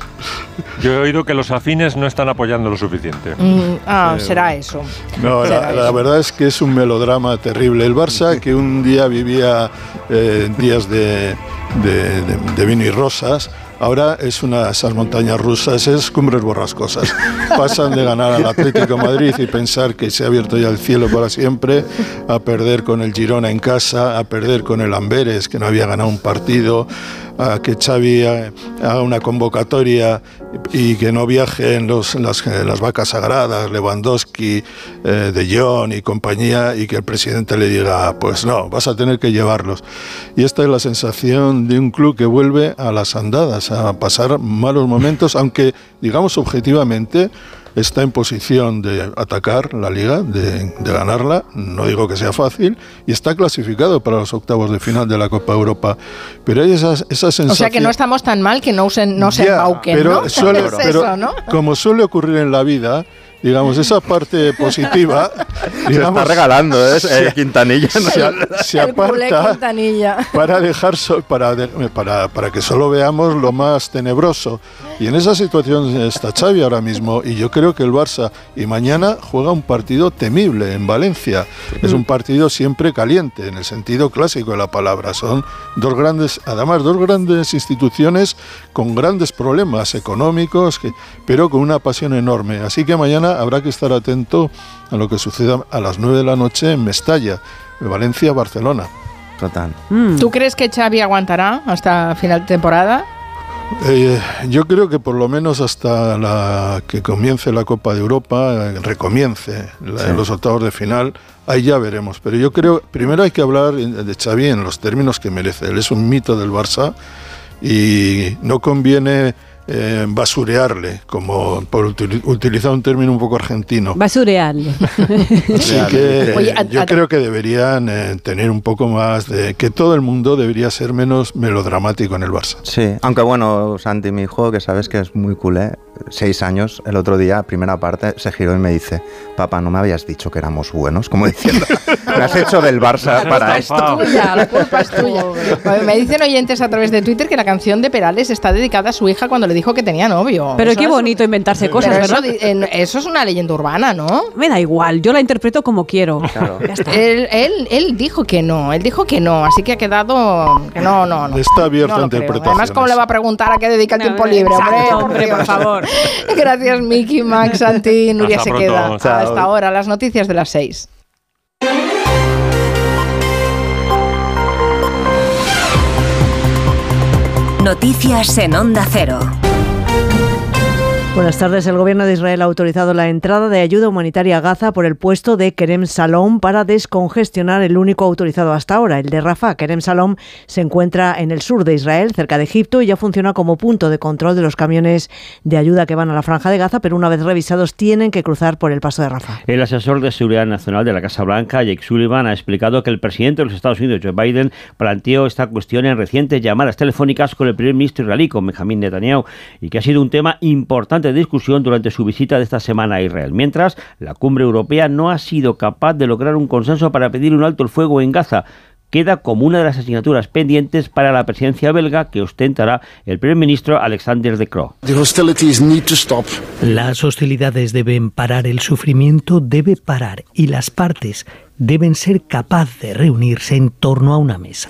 Yo he oído que los afines no están apoyando lo suficiente. Mm, ah, será eso. No, la, la verdad es que es un melodrama terrible. El Barça, que un día vivía eh, días de, de- de- de vino y rosas, ahora es una de esas montañas rusas, es cumbres borrascosas. Pasan de ganar al Atlético de Madrid y pensar que se ha abierto ya el cielo para siempre, a perder con el Girona en casa, a perder con el Amberes, que no había ganado un partido, a que Xavi haga una convocatoria y que no viajen los, las, eh, las vacas sagradas, Lewandowski, eh, De Jong y compañía, y que el presidente le diga, pues no, vas a tener que llevarlos. Y esta es la sensación de un club que vuelve a las andadas, a pasar malos momentos, aunque, digamos, objetivamente, está en posición de atacar la liga, de, de ganarla, no digo que sea fácil, y está clasificado para los octavos de final de la Copa Europa. Pero hay esa, esa sensación... O sea que no estamos tan mal que no se, no se Ya, embauquen, pero ¿no? suele- es pero eso, ¿no? Como suele ocurrir en la vida, digamos, esa parte positiva... Se está regalando, ¿eh? Eh, Quintanilla, ¿no? Se, se aparta Quintanilla. para dejar so- para, de- para, para que solo veamos lo más tenebroso. Y en esa situación está Xavi ahora mismo y yo creo que el Barça y mañana juega un partido temible en Valencia. Es un partido siempre caliente en el sentido clásico de la palabra. Son dos grandes, además dos grandes instituciones con grandes problemas económicos, que- pero con una pasión enorme. Así que mañana habrá que estar atento a lo que suceda a las 9 de la noche en Mestalla, Valencia-Barcelona. Total. ¿Tú crees que Xavi aguantará hasta final de temporada? Eh, yo creo que por lo menos hasta la que comience la Copa de Europa, eh, recomience la- Sí. los octavos de final, ahí ya veremos. Pero yo creo, primero hay que hablar de Xavi en los términos que merece. Él es un mito del Barça y no conviene eh, basurearle, como por util- utilizar un término un poco argentino. Basurearle. Así que Oye, eh, a- yo a- creo que deberían eh, tener un poco más de que todo el mundo debería ser menos melodramático en el Barça. Sí, aunque bueno, Santi, mi hijo, que sabes que es muy culé, seis años, el otro día, primera parte, se giró y me dice, papá, ¿no me habías dicho que éramos buenos? Como diciendo, me has hecho del Barça para esto. Tuya, la culpa es tuya. Me dicen oyentes a través de Twitter que la canción de Perales está dedicada a su hija cuando le dijo que tenía novio. Pero Eso qué es- bonito inventarse cosas, Pero eso, ¿verdad? en- eso es una leyenda urbana, ¿no? Me da igual, yo la interpreto como quiero. Ya está. Él, él, él dijo que no, él dijo que no, así que ha quedado que no, no, no. Está abierto No a lo creo. interpretaciones. Además, ¿cómo le va a preguntar a qué dedica el tiempo libre? Exacto, hombre, hombre, por favor. Gracias, Miki, Max, Santi, Nuria Hasta se pronto. queda. Chao. Hasta ahora, las noticias de las seis. Noticias en Onda Cero. Buenas tardes. El gobierno de Israel ha autorizado la entrada de ayuda humanitaria a Gaza por el puesto de Kerem Salom para descongestionar el único autorizado hasta ahora, el de Rafah. Kerem Salom se encuentra en el sur de Israel, cerca de Egipto, y ya funciona como punto de control de los camiones de ayuda que van a la franja de Gaza, pero una vez revisados tienen que cruzar por el paso de Rafah. El asesor de seguridad nacional de la Casa Blanca, Jake Sullivan, ha explicado que el presidente de los Estados Unidos, Joe Biden, planteó esta cuestión en recientes llamadas telefónicas con el primer ministro israelí, con Benjamin Netanyahu, y que ha sido un tema importante de discusión durante su visita de esta semana a Israel. Mientras, la cumbre europea no ha sido capaz de lograr un consenso para pedir un alto el fuego en Gaza queda como una de las asignaturas pendientes para la presidencia belga que ostentará el primer ministro Alexander De Croo. Las hostilidades deben parar, el sufrimiento debe parar y las partes deben ser capaces de reunirse en torno a una mesa.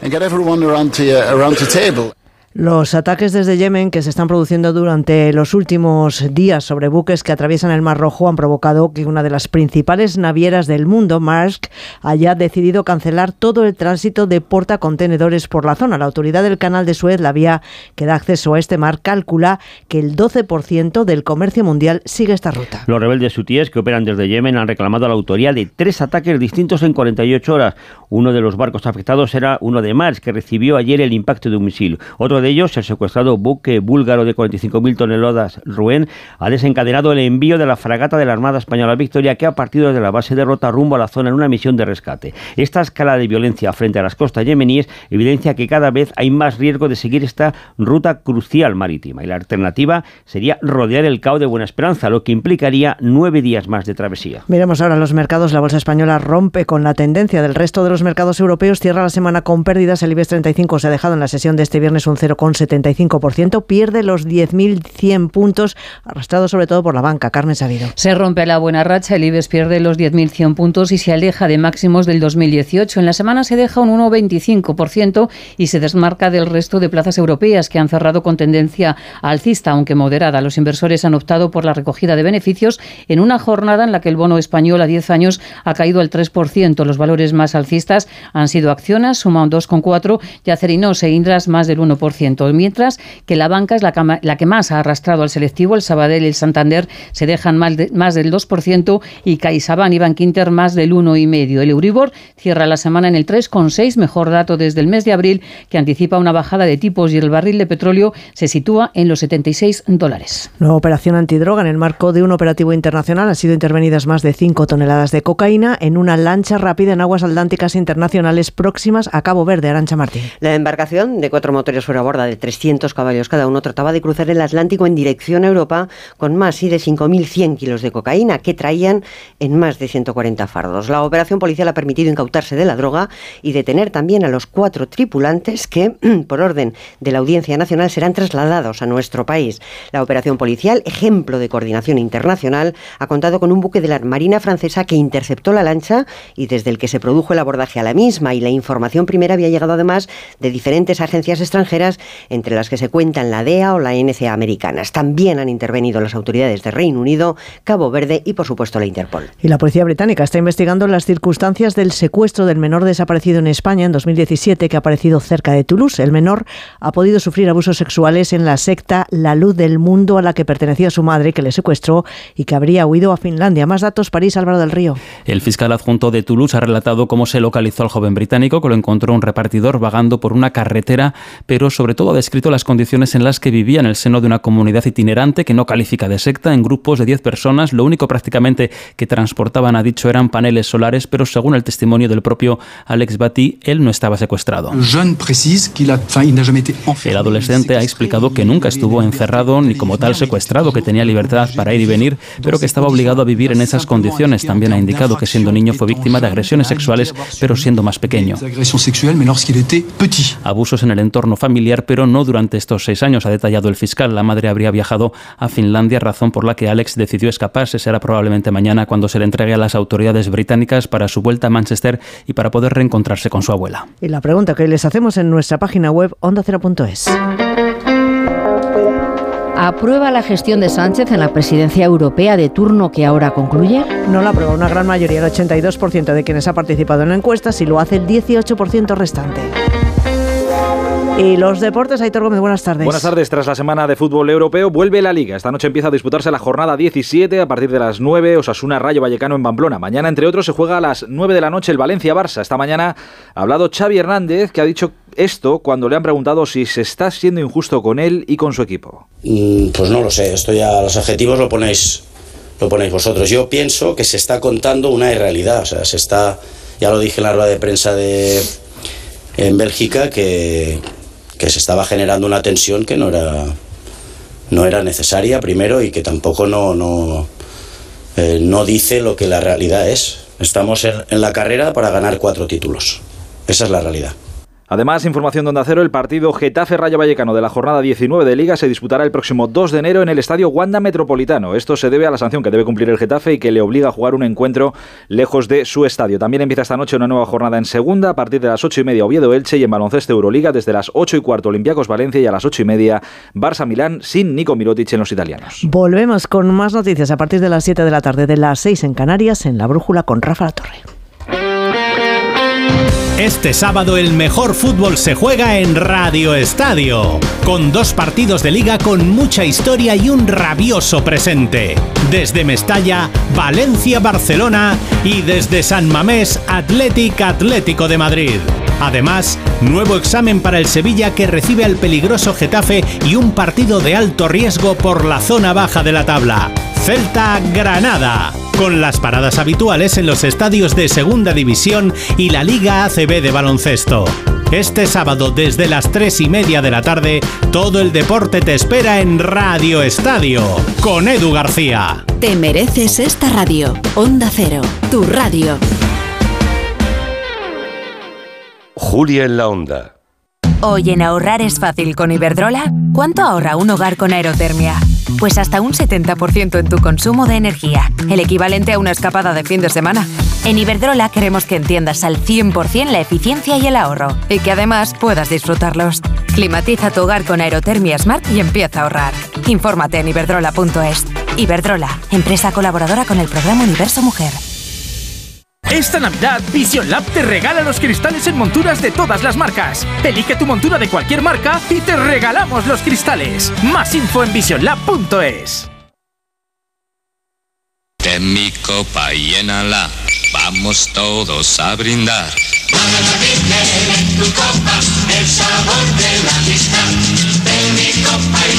Los ataques desde Yemen que se están produciendo durante los últimos días sobre buques que atraviesan el Mar Rojo han provocado que una de las principales navieras del mundo, Maersk, haya decidido cancelar todo el tránsito de portacontenedores por la zona. La autoridad del canal de Suez, la vía que da acceso a este mar, calcula que el 12% del comercio mundial sigue esta ruta. Los rebeldes hutíes que operan desde Yemen han reclamado la autoría de tres ataques distintos en 48 horas. Uno de los barcos afectados era uno de Maersk, que recibió ayer el impacto de un misil. Otro de ellos, el secuestrado buque búlgaro de 45.000 toneladas Ruen, ha desencadenado el envío de la fragata de la Armada Española Victoria, que ha partido desde la base de Rota rumbo a la zona en una misión de rescate. Esta escala de violencia frente a las costas yemeníes evidencia que cada vez hay más riesgo de seguir esta ruta crucial marítima. Y la alternativa sería rodear el Cabo de Buena Esperanza, lo que implicaría nueve días más de travesía. Miremos ahora los mercados. La bolsa española rompe con la tendencia del resto de los mercados europeos. Cierra la semana con pérdidas. El IBEX 35 se ha dejado en la sesión de este viernes un 0,75%. Pierde los 10.100 puntos, arrastrado sobre todo por la banca. Carmen Sabido. Se rompe la buena racha. El IBEX pierde los 10.100 puntos y se aleja de máximos del 2018. En la semana se deja un 1,25% y se desmarca del resto de plazas europeas que han cerrado con tendencia alcista, aunque moderada. Los inversores han optado por la recogida de beneficios en una jornada en la que el bono español a 10 años ha caído al 3%. Los valores más alcistas han sido Acciones, suma un 2,4%, y Acerinos e Indras más del 1%, mientras que la banca es la, la, que más ha arrastrado al selectivo. El Sabadell y el Santander se dejan más, de, más del 2% y CaixaBank y Bankinter más del 1,5%. El Euribor cierra la semana en el 3,6%, mejor dato desde el mes de abril, que anticipa una bajada de tipos y el barril de petróleo se sitúa en los 76 dólares. Nueva operación antidroga en el marco de un operativo internacional. Han sido intervenidas más de 5 toneladas de cocaína en una lancha rápida en aguas atlánticas internacionales próximas a Cabo Verde. Arancha Martín. La embarcación de cuatro motores fuera a borda de 300 caballos cada uno trataba de cruzar el Atlántico en dirección a Europa con más de 5.100 kilos de cocaína que traían en más de 140 fardos. La operación policial ha permitido incautarse de la droga y detener también a los cuatro tripulantes que, por orden de la Audiencia Nacional, serán trasladados a nuestro país. La operación policial, ejemplo de coordinación internacional, ha contado con un buque de la Marina francesa que interceptó la lancha y desde el que se produjo el abordaje a la misma y la información primera había llegado además de diferentes agencias extranjeras, entre las que se cuentan la DEA o la NCA americanas. También han intervenido las autoridades de Reino Unido, Cabo Verde y, por supuesto, la Interpol. Y la policía británica está investigando las circunstancias del secuestro del menor desaparecido en España en 2017 que ha aparecido cerca de Toulouse. El menor ha podido sufrir abusos sexuales en la secta La Luz del Mundo a la que pertenecía su madre, que le secuestró y que habría huido a Finlandia. Más datos, París, Álvaro del Río. El fiscal adjunto de Toulouse ha relatado cómo se localizó al joven británico, que lo encontró un repartidor vagando por una carretera, pero sobre todo ha descrito las condiciones en las que vivía en el seno de una comunidad itinerante que no califica de secta, en grupos de 10 personas. Lo único prácticamente que transportaban, ha dicho, eran paneles solares, pero según el testimonio del propio Alex Batty, él no estaba secuestrado. El adolescente ha explicado que nunca estuvo encerrado ni como tal secuestrado, que tenía libertad para ir y venir, pero que estaba obligado a vivir en esas condiciones. También ha indicado que siendo niño fue víctima de agresiones sexuales, pero siendo más pequeño. Abusos en el entorno familiar, pero no durante estos seis años, ha detallado el fiscal. La madre habría viajado a Finlandia, razón por la que Alex decidió escaparse. Será probablemente mañana cuando se le entregue a las autoridades británicas para su vuelta a Manchester y para poder reencontrarse con su abuela. Y la pregunta que les hacemos en nuestra página web ondacero.es. ¿Aprueba la gestión de Sánchez en la presidencia europea de turno que ahora concluye? No la aprueba una gran mayoría, el 82% de quienes ha participado en la encuesta, si lo hace el 18% restante. Y los deportes, Aitor Gómez, buenas tardes. Buenas tardes. Tras la semana de fútbol europeo, vuelve la Liga. Esta noche empieza a disputarse la jornada 17 a partir de las 9, Osasuna Rayo Vallecano en Pamplona. Mañana, entre otros, se juega a las 9 de la noche el Valencia-Barça. Esta mañana ha hablado Xavi Hernández, que ha dicho esto cuando le han preguntado si se está siendo injusto con él y con su equipo. Mm, Pues no lo sé, esto ya los objetivos lo ponéis, lo ponéis vosotros. Yo pienso que se está contando una irrealidad, o sea, se está, ya lo dije en la rueda de prensa de en Bélgica que, que se estaba generando una tensión que no era no era necesaria primero y que tampoco no no, eh, no dice lo que la realidad es. Estamos en- en la carrera para ganar cuatro títulos. Esa es la realidad. Además, información de Onda Cero, el partido Getafe-Rayo Vallecano de la jornada 19 de Liga se disputará el próximo 2 de enero en el estadio Wanda Metropolitano. Esto se debe a la sanción que debe cumplir el Getafe y que le obliga a jugar un encuentro lejos de su estadio. También empieza esta noche una nueva jornada en segunda a partir de las 8 y media Oviedo-Elche y en baloncesto Euroliga desde las 8 y cuarto Olympiacos Valencia y a las 8 y media Barça-Milán sin Nico Mirotic en los italianos. Volvemos con más noticias a partir de las 7 de la tarde, de las 6 en Canarias, en La Brújula con Rafa La Torre. Este sábado el mejor fútbol se juega en Radio Estadio, con dos partidos de liga con mucha historia y un rabioso presente. Desde Mestalla, Valencia-Barcelona y desde San Mamés, Athletic Atlético de Madrid. Además, nuevo examen para el Sevilla que recibe al peligroso Getafe y un partido de alto riesgo por la zona baja de la tabla. Celta-Granada, con las paradas habituales en los estadios de Segunda División y la Liga ACB de baloncesto. Este sábado desde las 3 y media de la tarde, todo el deporte te espera en Radio Estadio, con Edu García. Te mereces esta radio. Onda Cero, tu radio. Julia en la onda. Hoy en ahorrar es fácil con Iberdrola. ¿Cuánto ahorra un hogar con aerotermia? Pues hasta un 70% en tu consumo de energía, el equivalente a una escapada de fin de semana. En Iberdrola queremos que entiendas al 100% la eficiencia y el ahorro, y que además puedas disfrutarlos. Climatiza tu hogar con aerotermia Smart y empieza a ahorrar. Infórmate en iberdrola.es. Iberdrola, empresa colaboradora con el programa Universo Mujer. Esta Navidad, Vision Lab te regala los cristales en monturas de todas las marcas. Elige tu montura de cualquier marca y te regalamos los cristales. Más info en visionlab.es. Ten mi copa y llénala, vamos todos a brindar. Para la Virgen en tu copa, el sabor de la amistad. Ten mi copa y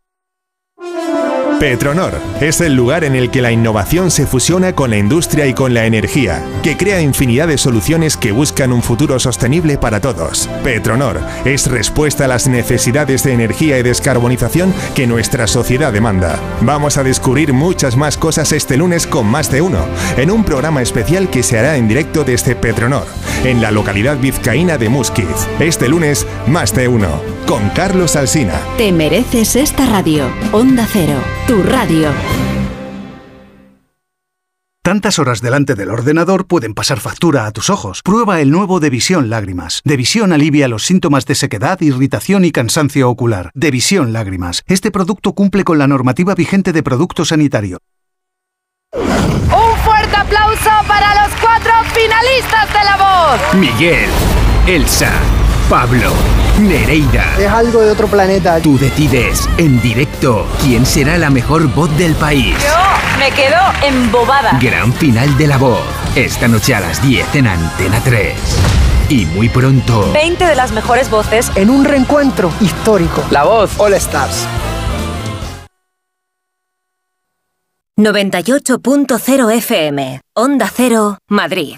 Petronor es el lugar en el que la innovación se fusiona con la industria y con la energía, que crea infinidad de soluciones que buscan un futuro sostenible para todos. Petronor es respuesta a las necesidades de energía y descarbonización que nuestra sociedad demanda. Vamos a descubrir muchas más cosas este lunes con más de uno, en un programa especial que se hará en directo desde Petronor, en la localidad vizcaína de Musquiz. Este lunes, más de uno, con Carlos Alsina. Te mereces esta radio. Onda Cero, tu radio. Tantas horas delante del ordenador pueden pasar factura a tus ojos. Prueba el nuevo Devisión Lágrimas. Devisión alivia los síntomas de sequedad, irritación y cansancio ocular. Devisión Lágrimas. Este producto cumple con la normativa vigente de producto sanitario. Un fuerte aplauso para los cuatro finalistas de La Voz. Miguel, Elsa, Pablo, Nereida. Es algo de otro planeta. Tú decides en directo quién será la mejor voz del país. Yo me quedo embobada. Gran final de la voz. Esta noche a las 10 en Antena 3. Y muy pronto. 20 de las mejores voces En un reencuentro histórico. La voz All Stars. 98.0 FM, Onda Cero, Madrid.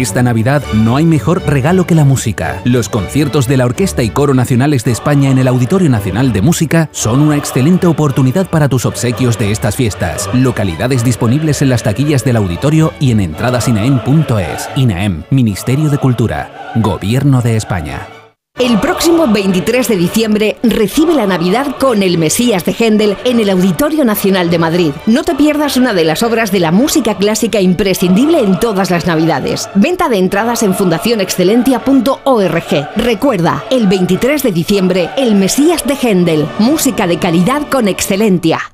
Esta Navidad no hay mejor regalo que la música. Los conciertos de la Orquesta y Coro Nacionales de España en el Auditorio Nacional de Música son una excelente oportunidad para tus obsequios de estas fiestas. Localidades disponibles en las taquillas del auditorio y en entradasinaem.es. INAEM, Ministerio de Cultura, Gobierno de España. El próximo 23 de diciembre recibe la Navidad con el Mesías de Händel en el Auditorio Nacional de Madrid. No te pierdas una de las obras de la música clásica imprescindible en todas las Navidades. Venta de entradas en fundacionexcelentia.org. Recuerda, el 23 de diciembre, el Mesías de Händel, música de calidad con Excelentia.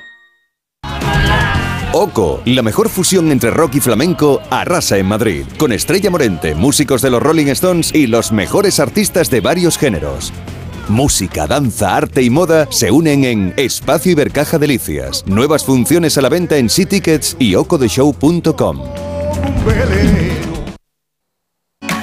Oco, la mejor fusión entre rock y flamenco, arrasa en Madrid, con Estrella Morente, músicos de los Rolling Stones y los mejores artistas de varios géneros. Música, danza, arte y moda se unen en Espacio Ibercaja Delicias. Nuevas funciones a la venta en Tickets y ocodeshow.com.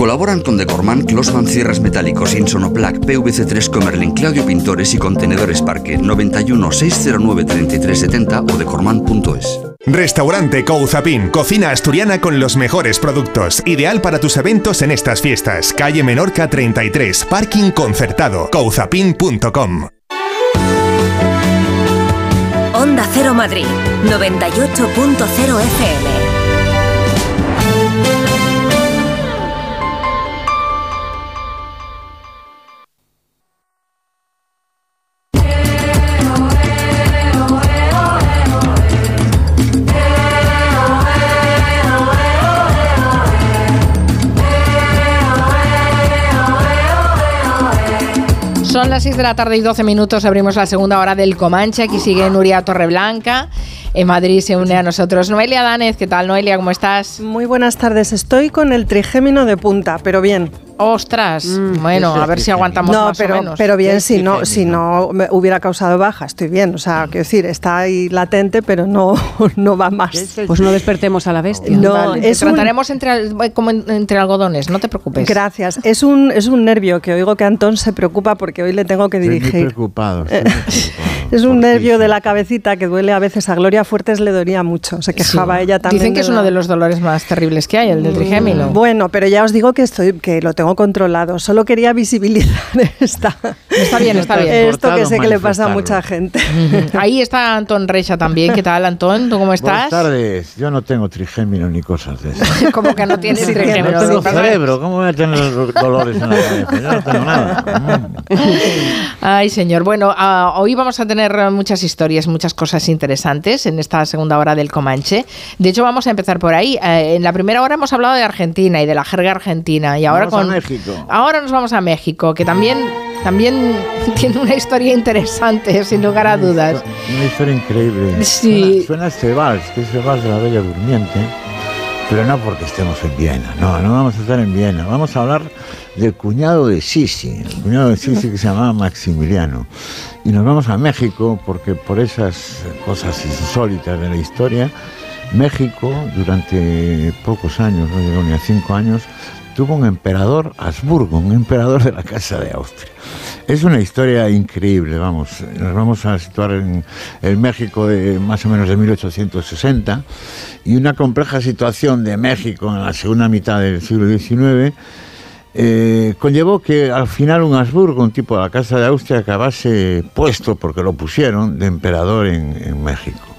Colaboran con Decorman, Closman Cierres Metálicos, Insonoplac, PVC3 Comerlin, Claudio Pintores y Contenedores Parque 91 609 3370 o decorman.es. Restaurante Couzapin, cocina asturiana con los mejores productos. Ideal para tus eventos en estas fiestas. Calle Menorca 33, parking concertado. couzapin.com. Onda Cero Madrid, 98.0 FM. Son las 6 de la tarde y 12 minutos. Abrimos la segunda hora del Comanche. Aquí sigue Nuria Torreblanca. En Madrid se une a nosotros Noelia Danez. ¿Qué tal, Noelia? ¿Cómo estás? Muy buenas tardes. Estoy con el trigémino de punta, pero bien. Ostras, bueno, a ver si aguantamos no, más pero, o menos. pero bien, si no, si no me hubiera causado baja, estoy bien. O sea, quiero decir, está ahí latente, pero no, no va más. Pues no despertemos a la bestia. No, Vale, te es un- trataremos entre, al- como en- entre algodones, no te preocupes. Gracias. Es un, es un nervio que oigo que Antón se preocupa porque hoy le tengo que Estoy muy dirigir. preocupado. Es un nervio de la cabecita que duele a veces. A Gloria Fuertes le dolía mucho. Se quejaba Sí. ella también. Dicen que es uno la- de los dolores más terribles que hay, el del trigémino. Bueno, pero ya os digo que estoy, que lo tengo controlado. Solo quería visibilizar esta. Está bien, está bien. Esto que sé que le pasa a mucha gente. Ahí está Antón Reixa también. ¿Qué tal, Antón? ¿Tú cómo estás? Buenas tardes. Yo no tengo trigémino ni cosas de esas. Como que no tienes Sí, trigémino. No tengo cerebro. ¿Cómo voy a tener los dolores en la cabeza? Yo no tengo nada. Ay, señor. Bueno, ah, hoy vamos a tener eh, muchas historias, muchas cosas interesantes en esta segunda hora del Comanche. De hecho, vamos a empezar por ahí. Eh, en la primera hora hemos hablado de Argentina y de la jerga argentina. Y ahora Vamos a con México. Ahora nos vamos a México, que también, también tiene una historia interesante, sin lugar a dudas. Una historia increíble. Sí. Suena, suena este vals, que es el vals de la Bella Durmiente, pero no porque estemos en Viena. No, no vamos a estar en Viena. Vamos a hablar del cuñado de Sisi, el cuñado de Sisi que se llamaba Maximiliano. Y nos vamos a México porque por esas cosas insólitas de la historia, México durante pocos años, no llegó ni a cinco años, tuvo un emperador Habsburgo, un emperador de la Casa de Austria. Es una historia increíble, vamos. Nos vamos a situar en el México de más o menos de 1860 y una compleja situación de México en la segunda mitad del siglo XIX eh, conllevó que al final un Habsburgo, un tipo de la Casa de Austria, acabase puesto, porque lo pusieron, de emperador en, en México.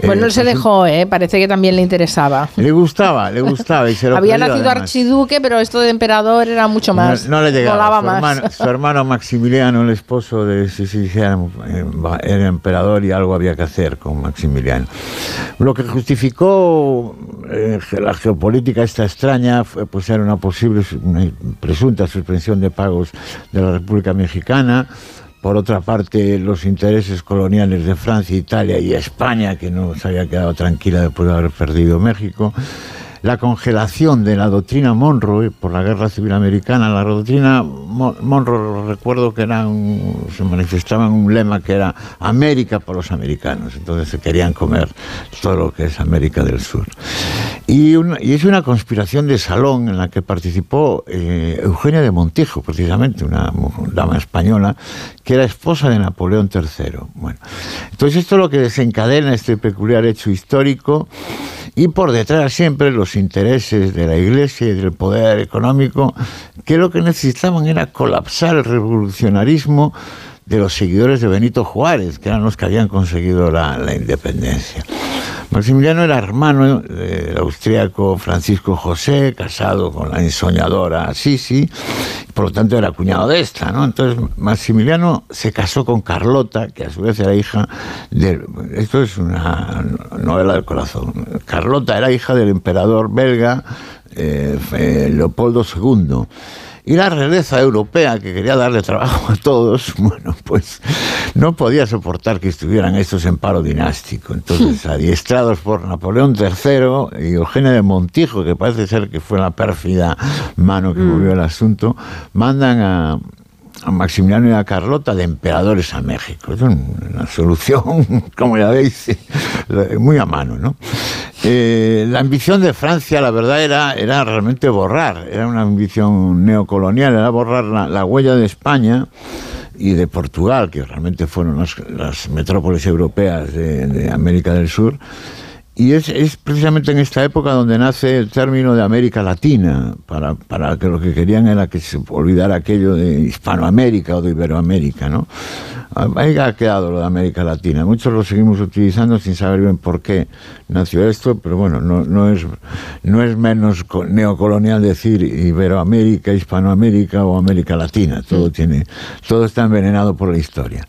Eh, él se pues, dejó, ¿eh? parece que también le interesaba. Le gustaba, le gustaba y se lo Había nacido además. archiduque, pero esto de emperador era mucho más. No, no le llegaba. su, más. Hermano, su hermano Maximiliano, el esposo de Sisi, era, eh, era emperador y algo había que hacer con Maximiliano. Lo que justificó eh, la geopolítica esta extraña pues era una posible, una presunta suspensión de pagos de la República Mexicana. Por otra parte, los intereses coloniales de Francia, Italia y España, que no se había quedado tranquila después de haber perdido México la congelación de la doctrina Monroe por la Guerra Civil Americana. La doctrina Mo- Monroe, recuerdo que era un- se manifestaba en un lema que era América por los americanos. Entonces se querían comer todo lo que es América del Sur. Y, y es una conspiración de salón en la que participó eh, Eugenia de Montijo, precisamente, una dama española, que era esposa de Napoleón III. Bueno, entonces esto es lo que desencadena este peculiar hecho histórico y por detrás siempre los intereses de la Iglesia y del poder económico, que lo que necesitaban era colapsar el revolucionarismo de los seguidores de Benito Juárez, que eran los que habían conseguido la, la independencia. Maximiliano era hermano del austríaco Francisco José, casado con la ensoñadora Sisi, por lo tanto era cuñado de esta, ¿no? Entonces Maximiliano se casó con Carlota, que a su vez era hija del... Esto es una novela del corazón. Carlota era hija del emperador belga eh, eh, Leopoldo II. Y la realeza europea, que quería darle trabajo a todos, bueno, pues no podía soportar que estuvieran estos en paro dinástico. Entonces, adiestrados por Napoleón III y Eugenia de Montijo, que parece ser que fue la pérfida mano que movió el asunto, mandan a, a Maximiliano y a Carlota de emperadores a México. Es un- una solución, como ya veis, muy a mano, ¿no? Eh, la ambición de Francia, la verdad, era, era realmente borrar, era una ambición neocolonial, era borrar la, la huella de España y de Portugal, que realmente fueron las, las metrópolis europeas de, de América del Sur. Y es, es precisamente en esta época donde nace el término de América Latina, para, para que lo que querían era que se olvidara aquello de Hispanoamérica o de Iberoamérica, ¿no? Ahí ha quedado lo de América Latina. Muchos lo seguimos utilizando sin saber bien por qué nació esto, pero bueno, no, no, es, no es menos co- neocolonial decir Iberoamérica, Hispanoamérica o América Latina. Todo, tiene, todo está envenenado por la historia.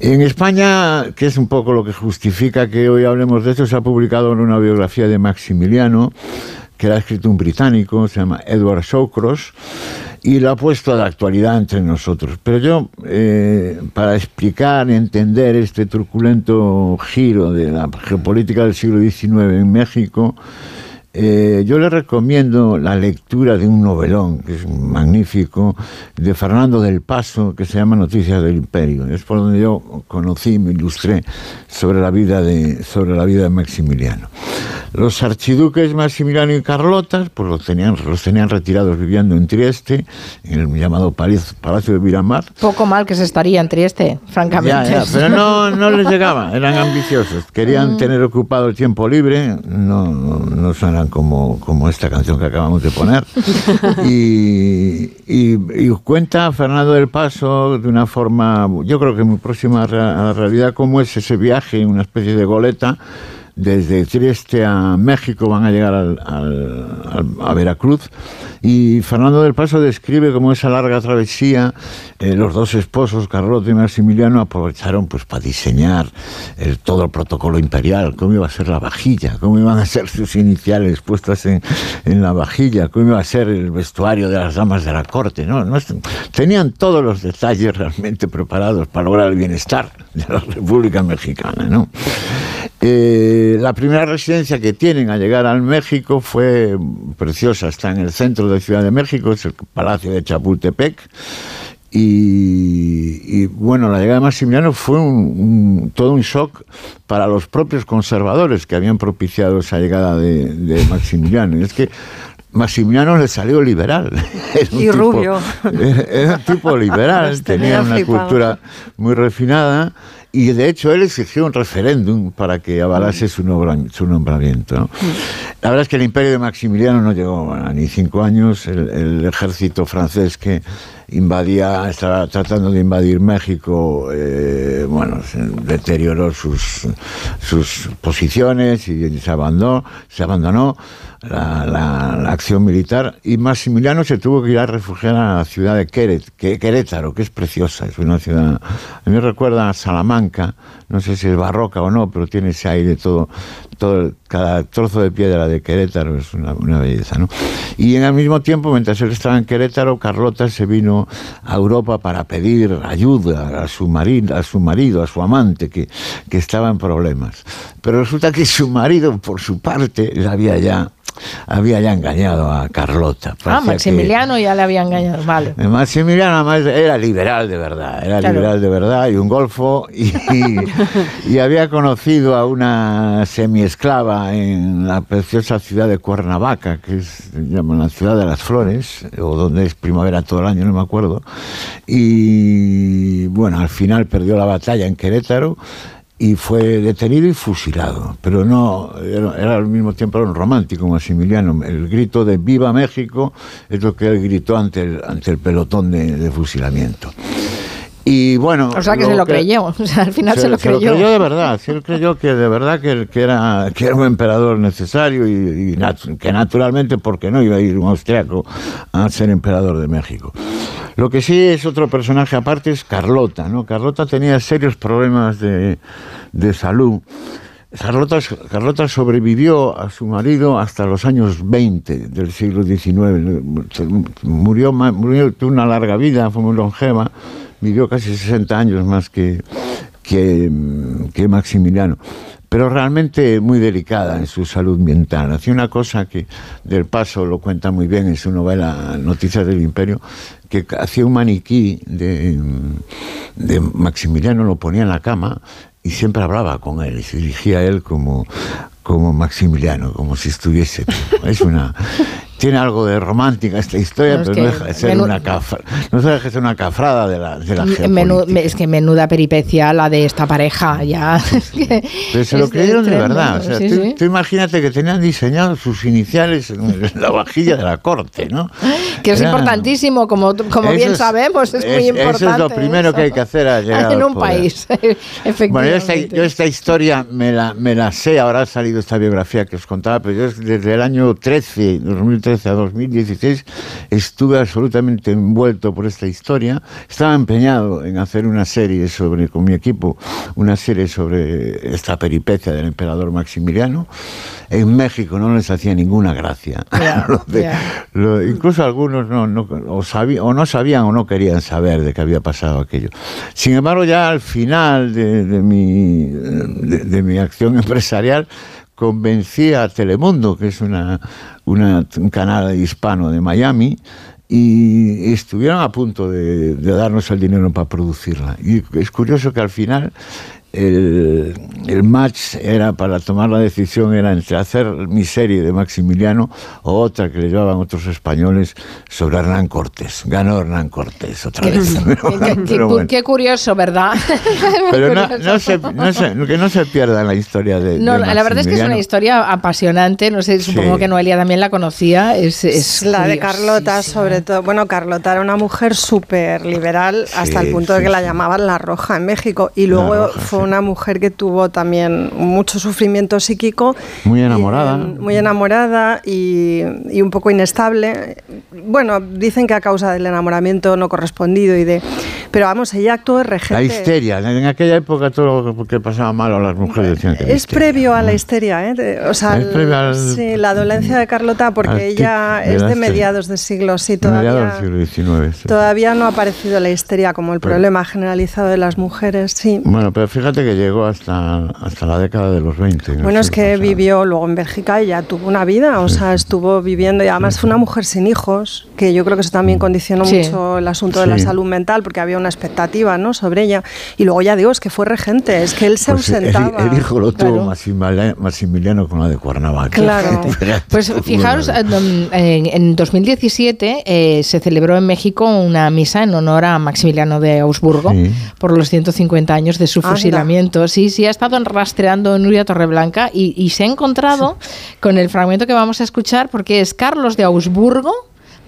En España, que es un poco lo que justifica que hoy hablemos de esto, se ha publicado una biografía de Maximiliano, que la ha escrito un británico, se llama Edward Shawcross, y lo ha puesto de actualidad entre nosotros. Pero yo, eh, para explicar y entender este truculento giro de la geopolítica del siglo XIX en México, eh, yo le recomiendo la lectura de un novelón, que es magnífico, de Fernando del Paso, que se llama Noticias del Imperio. Es por donde yo conocí y me ilustré sobre la vida de, sobre la vida de Maximiliano. Los archiduques Maximiliano y Carlota, pues los tenían, los tenían retirados viviendo en Trieste, en el llamado Palacio, de Miramar. Poco mal que se estaría en Trieste, francamente. Ya, ya, pero no, no les llegaba, eran ambiciosos, querían Mm. tener ocupado el tiempo libre, no, no, no como, como esta canción que acabamos de poner. Y, y- y cuenta Fernando del Paso de una forma, yo creo que muy próxima a la- a la realidad, cómo es ese viaje, una especie de goleta. Desde Trieste a México van a llegar a Veracruz y Fernando del Paso describe cómo esa larga travesía eh, los dos esposos, Carlota y Maximiliano, aprovecharon pues para diseñar todo el protocolo imperial, cómo iba a ser la vajilla, cómo iban a ser sus iniciales puestas en, en la vajilla, cómo iba a ser el vestuario de las damas de la corte. ¿no? No tenían todos los detalles realmente preparados para lograr el bienestar de la República Mexicana. ¿no? Eh, la primera residencia que tienen al llegar al México fue preciosa, está en el centro de Ciudad de México, es el Palacio de Chapultepec. Y, y, bueno, la llegada de Maximiliano fue un- un- todo un shock para los propios conservadores que habían propiciado esa llegada de, de Maximiliano. Y es que Maximiliano le salió liberal. Era Y tipo- rubio. Era un tipo liberal, Los tenía tenía una flipados. cultura muy refinada y de hecho él exigió un referéndum para que avalase su, nombra- su nombramiento. ¿no? La verdad es que el imperio de Maximiliano no llegó a ni cinco años, el, el ejército francés que invadía, estaba tratando de invadir México, eh, bueno, deterioró sus, sus posiciones y se abandonó, se abandonó la, la- acción militar. Y Maximiliano se tuvo que ir a refugiar a la ciudad de Queret- que- Querétaro, que es preciosa, es una ciudad, a mí me recuerda a Salamanca, no sé si es barroca o no, pero tiene ese aire todo, todo cada trozo de piedra de Querétaro es una, una belleza, ¿no? Y en el mismo tiempo, mientras él estaba en Querétaro, Carlota se vino a Europa para pedir ayuda a su marido, a su marido, a su amante, que, que estaba en problemas. Pero resulta que su marido, por su parte, le había ya había ya engañado a Carlota. Ah, Parecía que- Maximiliano ya le había engañado. Vale. Maximiliano además era liberal de verdad, era Claro. liberal de verdad y un golfo y, y había conocido a una semiesclava en la preciosa ciudad de Cuernavaca, que es se llama la ciudad de las flores, o donde es primavera todo el año, no me acuerdo. Y bueno, al final perdió la batalla en Querétaro y fue detenido y fusilado. Pero no, era, era al mismo tiempo un romántico Maximiliano. El grito de Viva México es lo que él gritó ante el, ante el pelotón de fusilamiento. Y bueno, O sea que se lo creyó. O sea, al final se, lo creyó. de verdad. Sí, él creyó que de verdad que, que era, que era un emperador necesario y, y nat- que naturalmente, porque no iba a ir un austriaco a ser emperador de México. Lo que sí es otro personaje aparte es Carlota, ¿no? Carlota tenía serios problemas de, de salud. Carlota, Carlota sobrevivió a su marido hasta los años 20 del siglo XIX. Murió, murió tuvo una larga vida, fue muy longeva, vivió casi 60 años más que, que, Maximiliano. Pero realmente muy delicada en su salud mental. Hacía una cosa que Del Paso lo cuenta muy bien en su novela Noticias del Imperio, que hacía un maniquí de, de Maximiliano, lo ponía en la cama y siempre hablaba con él se dirigía a él como, como Maximiliano, como si estuviese. Es una. Tiene algo de romántica esta historia, No, es pero no deja de ser una cafra, no deja de ser una cafrada de la, de la Menu- me- es que menuda peripecia la de esta pareja. Ya. es que Pero se lo creyeron de verdad. O sea, sí, tú, sí. tú imagínate que tenían diseñado sus iniciales en la vajilla de la corte, ¿no? Que es Era- importantísimo, como, como bien es- sabemos, es, muy importante. Eso es lo primero que hay que hacer al llegar en un país, efectivamente. Bueno, yo esta, yo esta historia me la, me la sé, ahora ha salido esta biografía que os contaba, pero yo desde el año 13, 2013 a 2016, estuve absolutamente envuelto por esta historia. Estaba empeñado en hacer una serie sobre, con mi equipo, una serie sobre esta peripecia del emperador Maximiliano. En México no les hacía ninguna gracia. Lo de- lo- incluso algunos no, no- o, o no sabían o no querían saber de qué había pasado aquello. Sin embargo, ya al final de, de mi, de, de mi acción empresarial, convencí a Telemundo, que es una, un canal hispano de Miami, y estuvieron a punto de darnos el dinero para producirla. Y es curioso que al final el, el match era para tomar la decisión era entre hacer mi serie de Maximiliano o otra que le llevaban otros españoles sobre Hernán Cortés. Ganó Hernán Cortés otra Qué, vez. qué- qué- bueno. qué curioso, ¿verdad? Pero no, Curioso. no se, no se- que no se pierda la historia de, No, de la verdad es que es una historia apasionante. No sé, supongo Sí. que Noelia también la conocía. Es, es la de. Carlota, sobre todo. Bueno, Carlota era una mujer súper liberal hasta el punto de sí, que la sí. llamaban la roja en México. Y luego Roja, fue una mujer que tuvo también mucho sufrimiento psíquico. Muy enamorada. Muy enamorada y, y un poco inestable. Bueno, dicen que a causa del enamoramiento no correspondido y de. Pero vamos, ella actuó de regente. La histeria. En aquella época todo lo que pasaba mal a las mujeres decían que Es previo a la histeria, ¿eh? O sea, Es previo al- sí, la dolencia de Carlota, porque ella es de histeria. mediados de siglo, sí, mediados todavía, del siglo XIX. sí. todavía no ha aparecido la histeria como el Pero- problema generalizado de las mujeres, sí. Bueno, pero fíjate que llegó hasta, hasta la década de los 20. ¿no? Bueno, es Sí, que vivió luego en Bélgica y ya tuvo una vida, o sea, estuvo viviendo y además fue una mujer sin hijos, que yo creo que eso también condicionó Sí. mucho el asunto de la Sí. salud mental, porque había una expectativa, ¿no?, sobre ella. Y luego ya digo, es que fue regente, es que él se Pues el, ausentaba. el hijo lo tuvo Claro. Maximiliano, Maximiliano con la de Cuernavaca. Claro. Pues fijaros, eh, en, en 2017 eh, se celebró en México una misa en honor a Maximiliano de Augsburgo Sí. por los 150 años de su Anda. fusilamiento. Sí, sí, ha estado rastreando Nuria Torreblanca y, y se ha encontrado con el fragmento que vamos a escuchar porque es Carlos de Augsburgo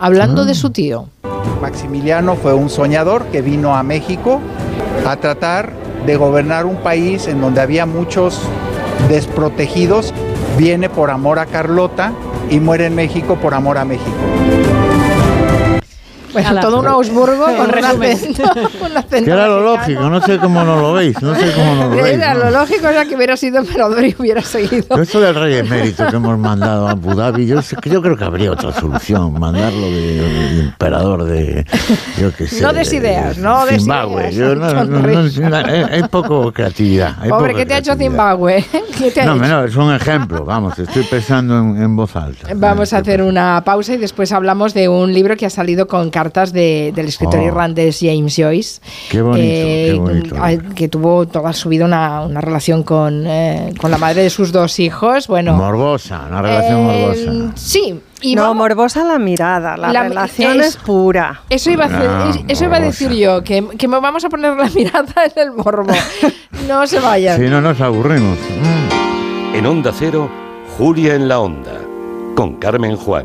hablando de su tío. Maximiliano fue un soñador que vino a México a tratar de gobernar un país en donde había muchos desprotegidos. Viene por amor a Carlota y muere en México por amor a México. Bueno, todo un Augsburgo con un acento, un acento Que era lo lógico, no sé cómo no lo veis, no sé cómo no lo veis. Era ¿no? lo lógico era que hubiera sido emperador y hubiera seguido. Esto del rey emérito que hemos mandado a Abu Dhabi, yo, yo creo que habría otra solución, mandarlo de, de emperador de, yo qué sé. No des ideas, no des Zimbabue. Yo no- no- poco creatividad. Pobre, ¿qué te ha hecho. Zimbabue? ¿Qué te ha No, es un ejemplo, vamos, estoy pensando en, en voz alta. Vamos a hacer una pausa y después hablamos de un libro que ha salido con cartas de- del escritor Oh. irlandés James Joyce. Qué bonito, eh, qué bonito. a- Que tuvo toda su vida una, una relación con, eh, con la madre de sus dos hijos. Bueno, Morbosa, una relación eh, morbosa. Sí. Y no, vamos- morbosa la mirada, la, La- relación es- es, pura. Eso iba a, hacer- No, es- eso iba a decir yo, que, que me vamos a poner la mirada en el morbo. No se vayan. Si no nos aburrimos. En Onda Cero, Julia en la Onda, con Carmen Juan.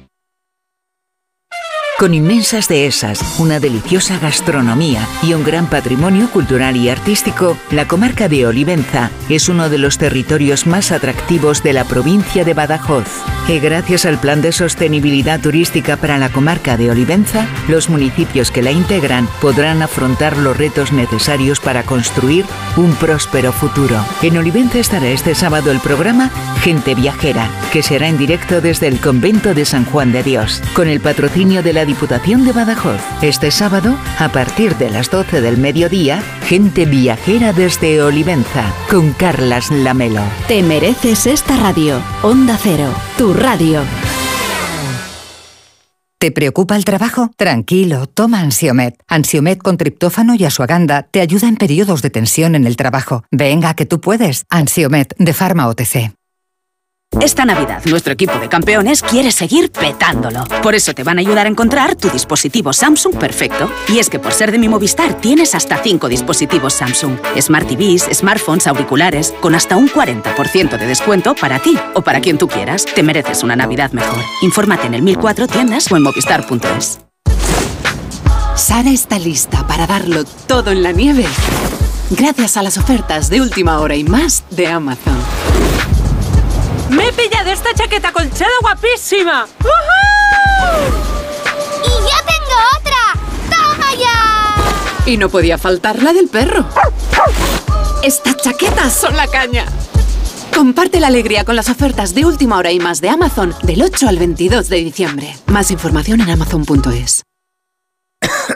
Con inmensas dehesas, una deliciosa gastronomía y un gran patrimonio cultural y artístico, la comarca de Olivenza es uno de los territorios más atractivos de la provincia de Badajoz. Y gracias al Plan de Sostenibilidad Turística para la comarca de Olivenza, los municipios que la integran podrán afrontar los retos necesarios para construir un próspero futuro. En Olivenza estará este sábado el programa Gente Viajera, que será en directo desde el convento de San Juan de Dios, con el patrocinio de la Diputación de Badajoz. Este sábado, a partir de las 12 del mediodía, Gente Viajera desde Olivenza, con Carlas Lamelo. Te mereces esta radio. Onda Cero, tu radio. ¿Te preocupa el trabajo? Tranquilo, toma Ansiomet. Ansiomet con triptófano y asuaganda te ayuda en periodos de tensión en el trabajo. Venga, que tú puedes. Ansiomet de Pharma OTC. Esta Navidad, nuestro equipo de campeones quiere seguir petándolo. Por eso te van a ayudar a encontrar tu dispositivo Samsung perfecto. Y es que por ser de mi Movistar tienes hasta 5 dispositivos Samsung. Smart TVs, smartphones, auriculares, con hasta un 40% de descuento para ti o para quien tú quieras. Te mereces una Navidad mejor. Infórmate en el 1004 tiendas o en movistar.es. Sara está lista para darlo todo en la nieve. Gracias a las ofertas de última hora y más de Amazon. ¡Me he pillado esta chaqueta colchada guapísima! ¡Y yo tengo otra! ¡Toma ya! Y no podía faltar la del perro. Estas chaquetas son la caña. Comparte la alegría con las ofertas de última hora y más de Amazon del 8 al 22 de diciembre. Más información en amazon.es.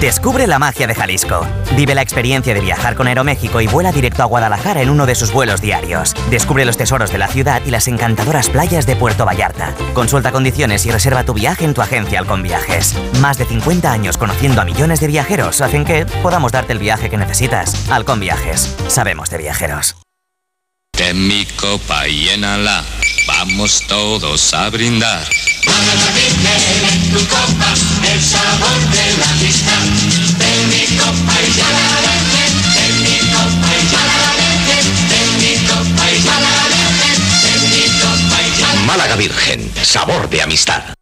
Descubre la magia de Jalisco. Vive la experiencia de viajar con Aeroméxico y vuela directo a Guadalajara en uno de sus vuelos diarios. Descubre los tesoros de la ciudad y las encantadoras playas de Puerto Vallarta. Consulta condiciones y reserva tu viaje en tu agencia Halcón Viajes. Más de 50 años conociendo a millones de viajeros hacen que podamos darte el viaje que necesitas. Halcón Viajes. Sabemos de viajeros. Ten mi copa llénala, vamos todos a brindar. Tu copa el sabor de la amistad. De mi copa y ya la dejen, de mi copa y ya la dejen, de mi copa y ya la dejen, de mi copa y ya la Málaga Virgen, sabor de amistad.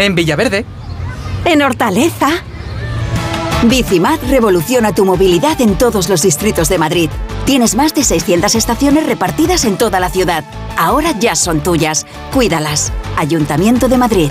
En Villaverde. En Hortaleza. Bicimad revoluciona tu movilidad en todos los distritos de Madrid. Tienes más de 600 estaciones repartidas en toda la ciudad. Ahora ya son tuyas. Cuídalas. Ayuntamiento de Madrid.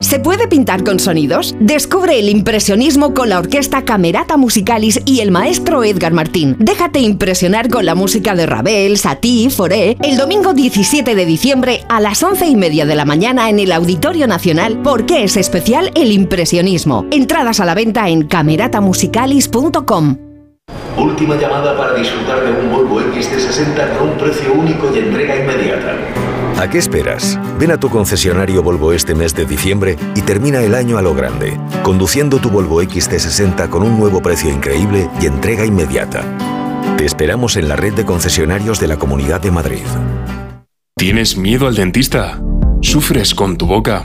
¿Se puede pintar con sonidos? Descubre el impresionismo con la orquesta Camerata Musicalis y el maestro Edgar Martín. Déjate impresionar con la música de Ravel, Satie, Foré, el domingo 17 de diciembre a las 11 y media de la mañana en el Auditorio Nacional porque es especial el impresionismo. Entradas a la venta en cameratamusicalis.com. Última llamada para disfrutar de un Volvo XC60 con un precio único y entrega inmediata. ¿A qué esperas? Ven a tu concesionario Volvo este mes de diciembre y termina el año a lo grande, conduciendo tu Volvo XT60 con un nuevo precio increíble y entrega inmediata. Te esperamos en la red de concesionarios de la Comunidad de Madrid. ¿Tienes miedo al dentista? ¿Sufres con tu boca?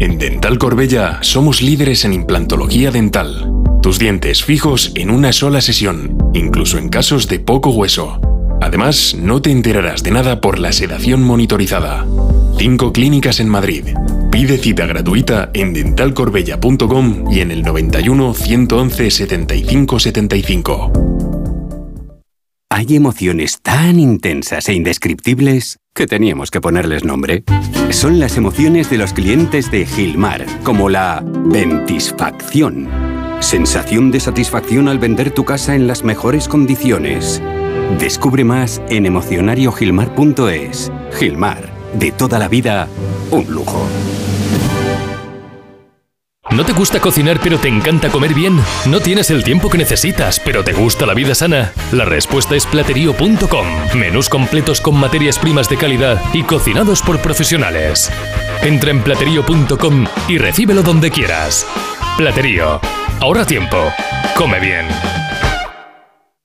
En Dental Corbella somos líderes en implantología dental. Tus dientes fijos en una sola sesión, incluso en casos de poco hueso. Además, no te enterarás de nada por la sedación monitorizada. Cinco clínicas en Madrid. Pide cita gratuita en dentalcorbella.com y en el 91 111 75 75. Hay emociones tan intensas e indescriptibles que teníamos que ponerles nombre. Son las emociones de los clientes de Gilmar, como la ventisfacción. Sensación de satisfacción al vender tu casa en las mejores condiciones. Descubre más en emocionariogilmar.es. Gilmar, de toda la vida, un lujo. ¿No te gusta cocinar pero te encanta comer bien? ¿No tienes el tiempo que necesitas pero te gusta la vida sana? La respuesta es platerío.com. Menús completos con materias primas de calidad y cocinados por profesionales. Entra en platerío.com y recíbelo donde quieras. Platerío. Ahorra tiempo. Come bien.